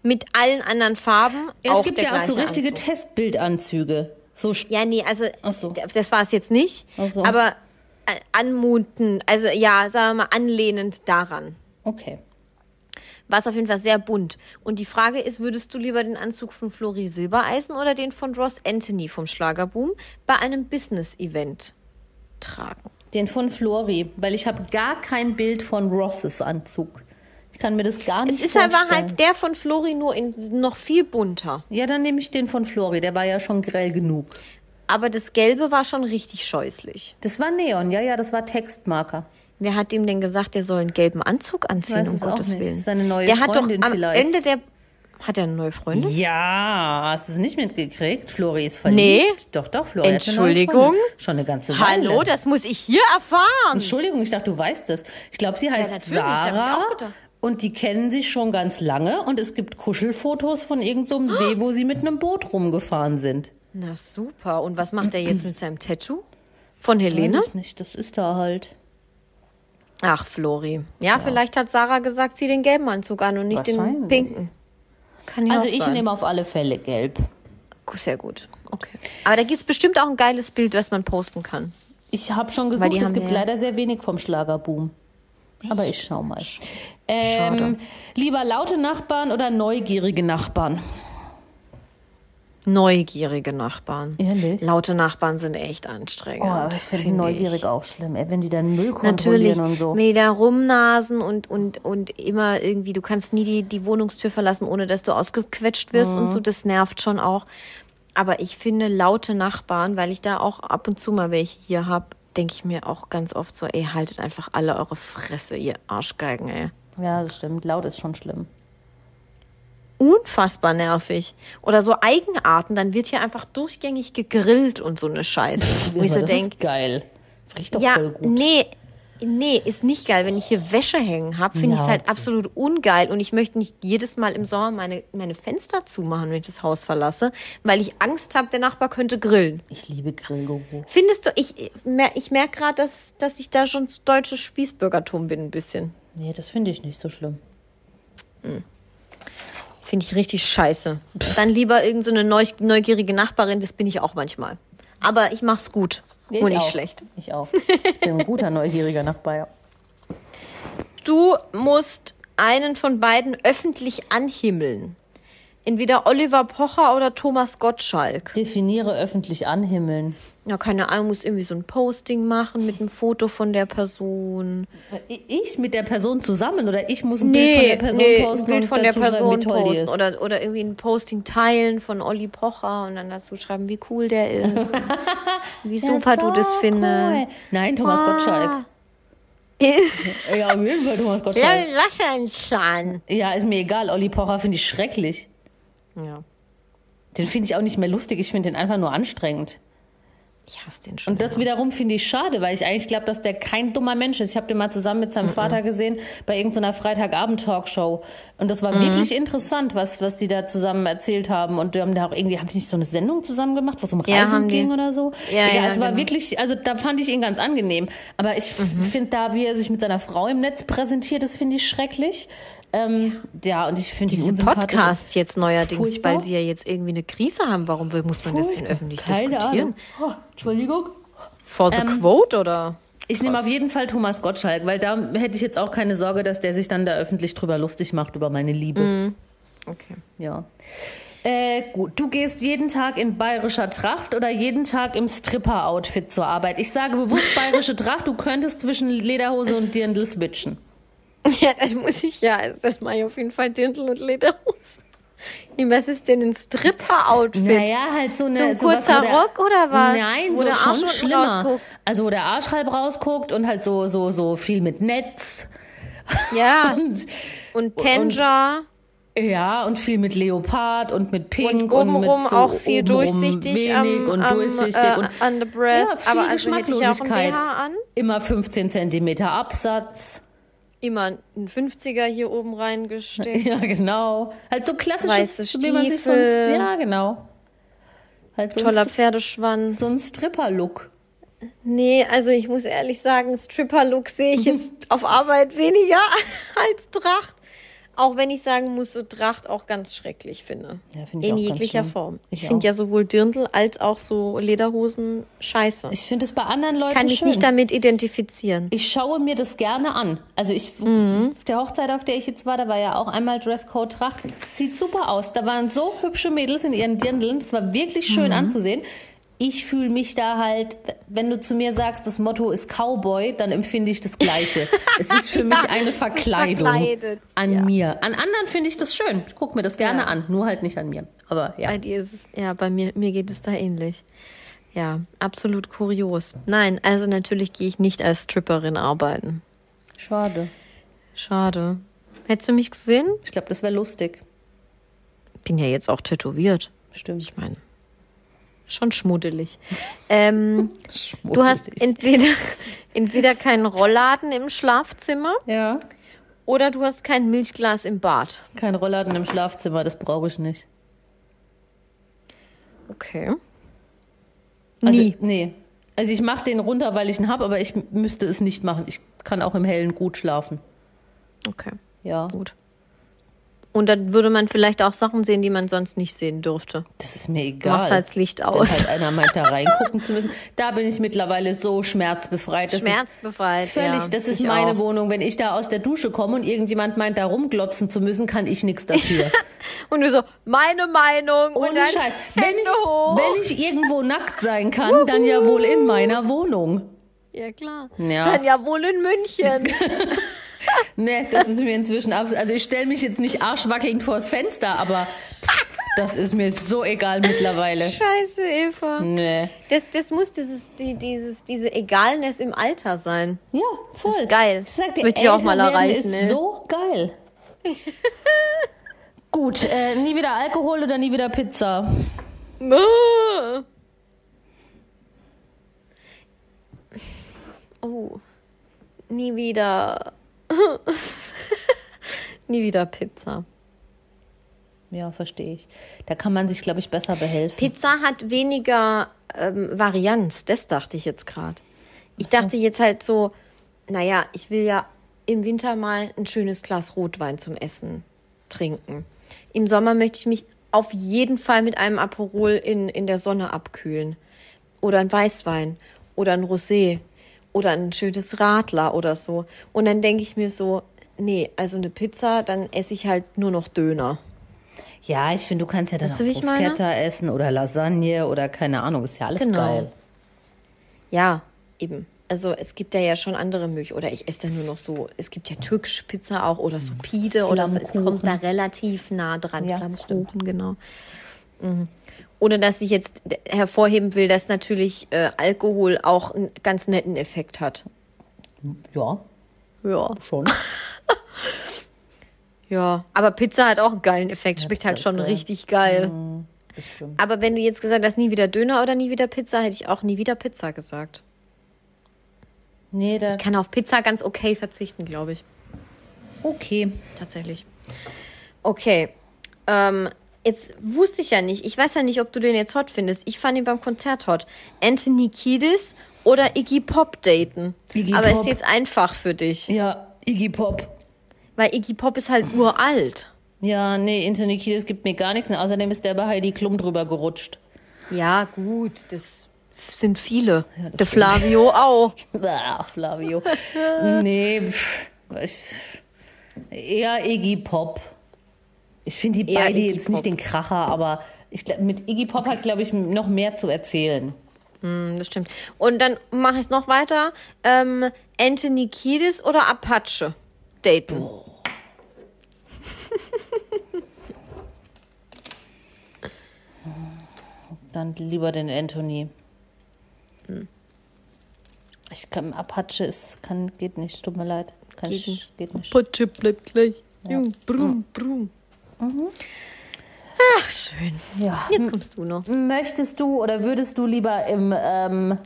mit allen anderen Farben. Es gibt ja auch so richtige Anzug. Testbildanzüge. So Ja, nee, also so. das war es jetzt nicht. So. Aber äh, anmuten, also ja, sagen wir mal, anlehnend daran. Okay. War es auf jeden Fall sehr bunt. Und die Frage ist, würdest du lieber den Anzug von Flori Silbereisen oder den von Ross Anthony vom Schlagerboom bei einem Business-Event tragen? Den von Flori, weil ich habe gar kein Bild von Rosses Anzug. Ich kann mir das gar nicht Es ist vorstellen. aber halt der von Flori nur in noch viel bunter. Ja, dann nehme ich den von Flori, der war ja schon grell genug. Aber das Gelbe war schon richtig scheußlich. Das war Neon, ja, ja, das war Textmarker. Wer hat ihm denn gesagt, er soll einen gelben Anzug anziehen, um Gottes. Willen? Seine neue der hat doch Freundin am vielleicht. Ende der. Hat er eine neue Freundin? Ja, hast du es nicht mitgekriegt? Flori ist verliebt. Nee. Doch, doch, Flori hat eine neue Entschuldigung? Freundin. Schon eine ganze Weile. Hallo, das muss ich hier erfahren. Entschuldigung, ich dachte, du weißt es. Ich glaube, sie heißt ich Sarah. Und die kennen sich schon ganz lange. Und es gibt Kuschelfotos von irgendeinem See, wo sie mit einem Boot rumgefahren sind. Na super. Und was macht er jetzt mit seinem Tattoo? Von Helene? Weiß ich nicht, das ist da halt. Ach, Flori. Ja, vielleicht hat Sarah gesagt, zieh den gelben Anzug an und nicht den pinken. Kann ja Also ich sein. nehme auf alle Fälle gelb. Sehr gut. Okay. Aber da gibt es bestimmt auch ein geiles Bild, was man posten kann. Ich habe schon gesucht, es gibt ja- leider sehr wenig vom Schlagerboom. Aber ich schau mal. Schade. Ähm, lieber laute Nachbarn oder neugierige Nachbarn? Neugierige Nachbarn. Ehrlich? Laute Nachbarn sind echt anstrengend. Oh, aber ich finde find neugierig auch schlimm, ey, wenn die dann Müll Natürlich, kontrollieren und so. die da rumnasen und, und, und immer irgendwie, du kannst nie die, die Wohnungstür verlassen, ohne dass du ausgequetscht wirst Mhm. und so, das nervt schon auch. Aber ich finde laute Nachbarn, weil ich da auch ab und zu mal welche hier hab, denke ich mir auch ganz oft so, ey, haltet einfach alle eure Fresse, ihr Arschgeigen, ey. Ja, das stimmt. Laut ist schon schlimm. Unfassbar nervig. Oder so Eigenarten, dann wird hier einfach durchgängig gegrillt und so eine Scheiße. Wo ich so das denke, ist geil. Das riecht doch ja, voll gut. nee, Nee, ist nicht geil. Wenn ich hier Wäsche hängen habe, finde Ja, ich es halt okay. absolut ungeil. Und ich möchte nicht jedes Mal im Sommer meine, meine Fenster zumachen, wenn ich das Haus verlasse, weil ich Angst habe, der Nachbar könnte grillen. Ich liebe Grillgeruch. Findest du, ich, ich merke gerade, dass, dass ich da schon zu deutsches Spießbürgertum bin, ein bisschen. Nee, das finde ich nicht so schlimm. Finde ich richtig scheiße. Dann lieber irgendeine so neu, neugierige Nachbarin, das bin ich auch manchmal. Aber ich mach's gut. Nee, und ich nicht auch. schlecht. Ich auch. Ich bin ein guter, neugieriger Nachbar. Ja. Du musst einen von beiden öffentlich anhimmeln. Entweder Oliver Pocher oder Thomas Gottschalk. Definiere öffentlich anhimmeln. Ja, keine Ahnung, muss irgendwie so ein Posting machen mit einem Foto von der Person. Ich mit der Person zusammen oder ich muss ein Bild von der Person nee, posten ein Bild von der Person posten oder, oder irgendwie ein Posting teilen von Olli Pocher und dann dazu schreiben, wie cool der ist. wie super du das so findest. cool. Nein, Thomas Gottschalk. Ja, auf jeden Fall Thomas Gottschalk. Lass einen Zahn. Ja, ist mir egal. Olli Pocher finde ich schrecklich. Ja, Den finde ich auch nicht mehr lustig. Ich finde den einfach nur anstrengend. ich hasse den schon. Und das wiederum finde ich schade, weil ich eigentlich glaube, dass der kein dummer Mensch ist. Ich habe den mal zusammen mit seinem Vater gesehen bei irgendeiner Freitagabend-Talkshow. Und das war Mhm. wirklich interessant, was, was die da zusammen erzählt haben. Und die haben da auch irgendwie, haben die nicht so eine Sendung zusammen gemacht, wo es um Ja, Reisen die. ging oder so? Ja, ja, es war genau. wirklich, also da fand ich ihn ganz angenehm. Aber ich Mhm. finde da, wie er sich mit seiner Frau im Netz präsentiert, das finde ich schrecklich. Ähm, ja, und ich finde ihn Diese unsympathisch. Podcasts jetzt neuerdings, Furchtbar. weil sie ja jetzt irgendwie eine Krise haben. Warum will- muss man das denn öffentlich Keine diskutieren? Oh, Entschuldigung. For the Ähm, quote oder? Ich nehme auf jeden Fall Thomas Gottschalk, weil da hätte ich jetzt auch keine Sorge, dass der sich dann da öffentlich drüber lustig macht über meine Liebe. Okay. Ja. Äh, gut, du gehst jeden Tag in bayerischer Tracht oder jeden Tag im Stripper-Outfit zur Arbeit. Ich sage bewusst bayerische Tracht, du könntest zwischen Lederhose und Dirndl switchen. Ja, das muss ich ja. Also das mache ich auf jeden Fall Dirndl und Lederhose. Was ist denn ein Stripper-Outfit? Naja, halt so eine. So ein kurzer der- Rock oder was? Nein, so Arsch schon unten schlimmer. rausguckt? Also wo der Arsch halb rausguckt und halt so, so, so viel mit Netz. Ja. Und, Und Tanja. ja, und viel mit Leopard und mit Pink Und und, obenrum mit so auch viel durchsichtig wenig am, und am, durchsichtig äh, und an the breast. Ja, viel aber also hätte ich auch. BH an. immer 15 Zentimeter Absatz. Immer ein 50er hier oben reingesteckt. Ja, genau. Halt so klassisches, wie man sich sonst, ja, genau. Halt so Toller Pferdeschwanz. so ein Stripper-Look. Nee, also ich muss ehrlich sagen, Stripper-Look sehe ich jetzt auf Arbeit weniger als Tracht. Auch wenn ich sagen muss, so Tracht auch ganz schrecklich finde. Ja, finde ich In auch ganz jeglicher schlimm. Form. Ich, Ich finde ja sowohl Dirndl als auch so Lederhosen scheiße. Ich finde es bei anderen Leuten kann mich schön. nicht damit identifizieren. ich schaue mir das gerne an. Also ich, Mhm. auf der Hochzeit, auf der ich jetzt war, da war ja auch einmal Dresscode Tracht. Sieht super aus. Da waren so hübsche Mädels in ihren Dirndeln. Das war wirklich schön Mhm. anzusehen. Ich fühle mich da halt, wenn du zu mir sagst, das Motto ist Cowboy, dann empfinde ich das Gleiche. es ist für mich eine Verkleidung verkleidet, an ja. mir. An anderen finde ich das schön. Ich gucke mir das gerne Ja. an, nur halt nicht an mir. Aber ja. Bei dir ist es, ja, bei mir, mir geht es da ähnlich. Ja, absolut kurios. Nein, also natürlich gehe ich nicht als Stripperin arbeiten. Schade. Schade. Hättest du mich gesehen? Ich glaube, das wäre lustig. Bin ja jetzt auch tätowiert. Stimmt. Ich meine, schon schmuddelig. Ähm, du hast entweder, entweder keinen Rollladen im Schlafzimmer Ja. oder du hast kein Milchglas im Bad. Kein Rollladen im Schlafzimmer, das brauche ich nicht. Okay. Also, Nie. Nee. Also ich mache den runter, weil ich ihn habe, aber ich müsste es nicht machen. Ich kann auch im Hellen gut schlafen. Okay, Ja. gut. Und dann würde man vielleicht auch Sachen sehen, die man sonst nicht sehen dürfte. Das ist mir egal. machst halt das Licht Wenn aus. halt einer meint, da reingucken zu müssen. Da bin ich mittlerweile so schmerzbefreit. Das Schmerzbefreit, völlig, ja, das ist meine auch. Wohnung. Wenn ich da aus der Dusche komme und irgendjemand meint, da rumglotzen zu müssen, kann ich nichts dafür. Und du so, meine Meinung. und Ohne dann Scheiß. Wenn ich, hoch. wenn ich irgendwo nackt sein kann, dann ja wohl in meiner Wohnung. Ja, klar. Ja. Dann ja wohl in München. Nee, das ist mir inzwischen ab. Also ich stelle mich jetzt nicht arschwackelnd vors Fenster, aber pff, das ist mir so egal mittlerweile. Scheiße, Eva. Nee. Das, das muss dieses, die, dieses, diese Egalness im Alter sein. Ja, voll. Das ist geil. Ich sag Das möchte ich auch mal erreichen, Ist ne? so geil. Gut, äh, nie wieder Alkohol oder nie wieder Pizza. Oh. nie wieder. nie wieder Pizza. Ja, verstehe ich. Da kann man sich, glaube ich, besser behelfen. Pizza hat weniger ähm, Varianz, das dachte ich jetzt gerade. Ich dachte jetzt halt so, naja, ich will ja im Winter mal ein schönes Glas Rotwein zum Essen trinken. Im Sommer möchte ich mich auf jeden Fall mit einem Aperol in, in der Sonne abkühlen. Oder ein Weißwein oder ein Rosé oder ein schönes Radler oder so. Und dann denke ich mir so, nee, also eine Pizza, dann esse ich halt nur noch Döner. Ja, ich finde, du kannst ja dann Weißt auch? Bruschetta essen oder Lasagne oder keine Ahnung. Ist ja alles Genau. geil. Ja, eben. Also es gibt ja ja schon andere Möglichkeiten. Oder ich esse dann nur noch so, es gibt ja türkische Pizza auch oder Supide oder so. Es kommt da relativ nah dran. Ja, Flammkuchen, genau. Mhm. Ohne dass ich jetzt hervorheben will, dass natürlich äh, Alkohol auch einen ganz netten Effekt hat. Ja, Ja. schon. Ja. Aber Pizza hat auch einen geilen Effekt. Schmeckt Pizza halt schon geil. richtig geil. Stimmt. Aber wenn du jetzt gesagt hast, nie wieder Döner oder nie wieder Pizza, hätte ich auch nie wieder Pizza gesagt. Nee, da, Ich kann auf Pizza ganz okay verzichten, glaube ich. okay. Tatsächlich. Okay. Ähm, jetzt wusste ich ja nicht, ich weiß ja nicht, ob du den jetzt hot findest. Ich fand ihn beim Konzert hot. Anthony Kiedis oder Iggy Pop daten. Iggy Aber Pop. ist jetzt einfach für dich. Ja, Iggy Pop. Weil Iggy Pop ist halt uralt. Ja, nee, Anthony Kiedis gibt mir gar nichts. Und außerdem ist der bei Heidi Klum drüber gerutscht. Ja, gut, das sind viele. das Der. Flavio auch. Ach, Flavio. nee, pff, eher Iggy Pop. Ich finde die Eher beide Iggy jetzt Pop. nicht den Kracher, aber ich, glaub, mit Iggy Pop hat, glaube ich, noch mehr zu erzählen. Hm, Das stimmt. Und dann mache ich es noch weiter. Ähm, Anthony Kiedis oder Apache daten. Dann lieber den Anthony. Hm. Ich kann, Apache ist, kann, geht nicht, tut mir leid. Kann Geht ich, nicht. Geht nicht. Apache bleibt gleich. Jung, Brum, brum. Ach, schön. Ja. Jetzt kommst du noch. Möchtest du oder würdest du lieber im ähm,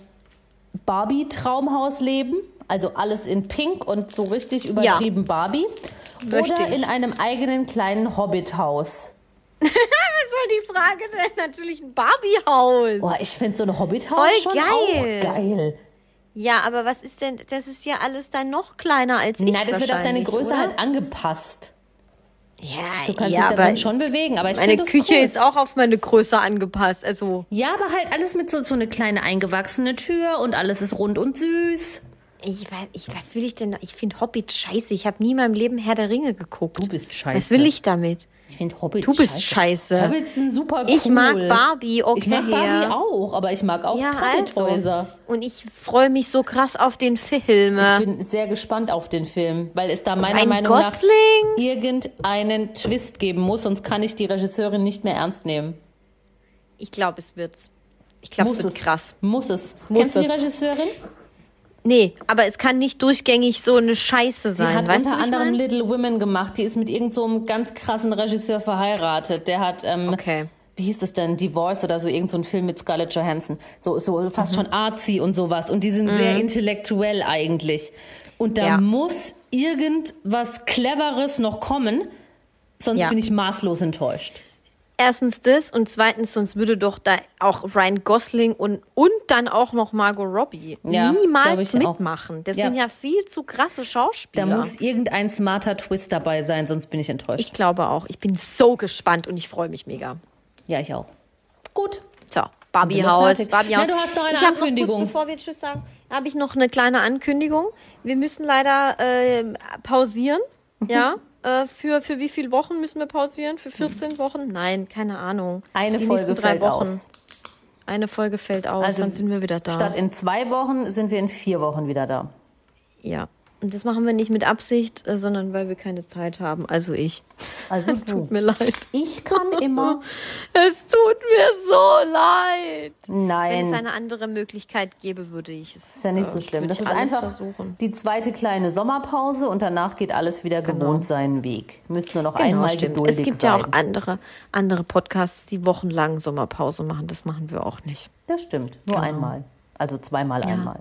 Barbie-Traumhaus leben? Also alles in Pink und so richtig übertrieben Barbie? Möchte oder ich. in einem eigenen kleinen Hobbit-Haus? Was soll die Frage denn? Natürlich ein Barbie-Haus. Boah, ich finde so ein Hobbit-Haus schon geil. auch geil. Ja, aber was ist denn, das ist ja alles dann noch kleiner als ich Nein, das wird auf deine Größe oder? halt angepasst. Ja, Du kannst ja, dich darin aber schon bewegen, aber ich meine Küche cool. ist auch auf meine Größe angepasst. Also, Ja, aber halt alles mit so, so eine kleine eingewachsene Tür und alles ist rund und süß. ich weiß, ich, was will ich denn? noch? Ich finde Hobbit scheiße. Ich habe nie in meinem Leben Herr der Ringe geguckt. Du bist scheiße. Was will ich damit? Ich finde Hobbits Du bist scheiße. Hobbits sind super cool. Ich mag Barbie, okay. Ich mag Barbie auch, aber ich mag auch Ja, also. Hobbithäuser. Und ich freue mich so krass auf den Film. Ich bin sehr gespannt auf den Film, weil es da meiner Ryan Meinung nach Gosling? irgendeinen Twist geben muss, sonst kann ich die Regisseurin nicht mehr ernst nehmen. Ich glaube, es wird's. Ich glaube, es wird krass. Muss es. Muss Kennst du die es. Regisseurin? Nee, aber es kann nicht durchgängig so eine Scheiße Sie sein. hat weißt unter anderem mein? Little Women gemacht. Die ist mit irgendeinem so einem ganz krassen Regisseur verheiratet. Der hat, ähm, Okay. wie hieß das denn, Divorce oder so, irgendein so ein Film mit Scarlett Johansson. So, so fast schon artsy und sowas. Und die sind sehr intellektuell eigentlich. Und da Ja. muss irgendwas Cleveres noch kommen, sonst Ja. bin ich maßlos enttäuscht. Erstens das und zweitens, sonst würde doch da auch Ryan Gosling und, und dann auch noch Margot Robbie Ja, niemals ich auch. mitmachen. Das Ja. sind ja viel zu krasse Da Schauspieler. muss irgendein smarter Twist dabei sein, sonst bin ich enttäuscht. ich glaube auch. Ich bin so gespannt und ich freue mich mega. ja, ich auch. Gut. So, Barbie-Haus, fertig? Barbie-Haus. Na, du hast noch eine ich Ankündigung. Noch kurz, bevor wir Tschüss sagen, habe ich noch eine kleine Ankündigung. Wir müssen leider äh, pausieren. Ja. äh, für, für wie viele Wochen müssen wir pausieren? Für 14 Wochen? Nein, keine Ahnung. Eine Die Folge drei fällt Wochen. aus. Eine Folge fällt aus, dann sind wir wieder da. Statt in zwei Wochen sind wir in vier Wochen wieder da. Ja. Und das machen wir nicht mit Absicht, äh, sondern weil wir keine Zeit haben. Also ich. Also Es du. tut mir leid. Ich kann immer. Es tut mir so leid. Wenn es Nein, eine andere Möglichkeit gäbe, würde ich es. ist ja nicht so äh, schlimm. Das ist einfach versuchen. die zweite kleine Sommerpause und danach geht alles wieder gewohnt seinen Weg. Müsst nur noch Genau, einmal stimmt. geduldig Es gibt sein. ja auch andere, andere Podcasts, die wochenlang Sommerpause machen. Das machen wir auch nicht. das stimmt. Nur Genau. einmal. Also zweimal einmal.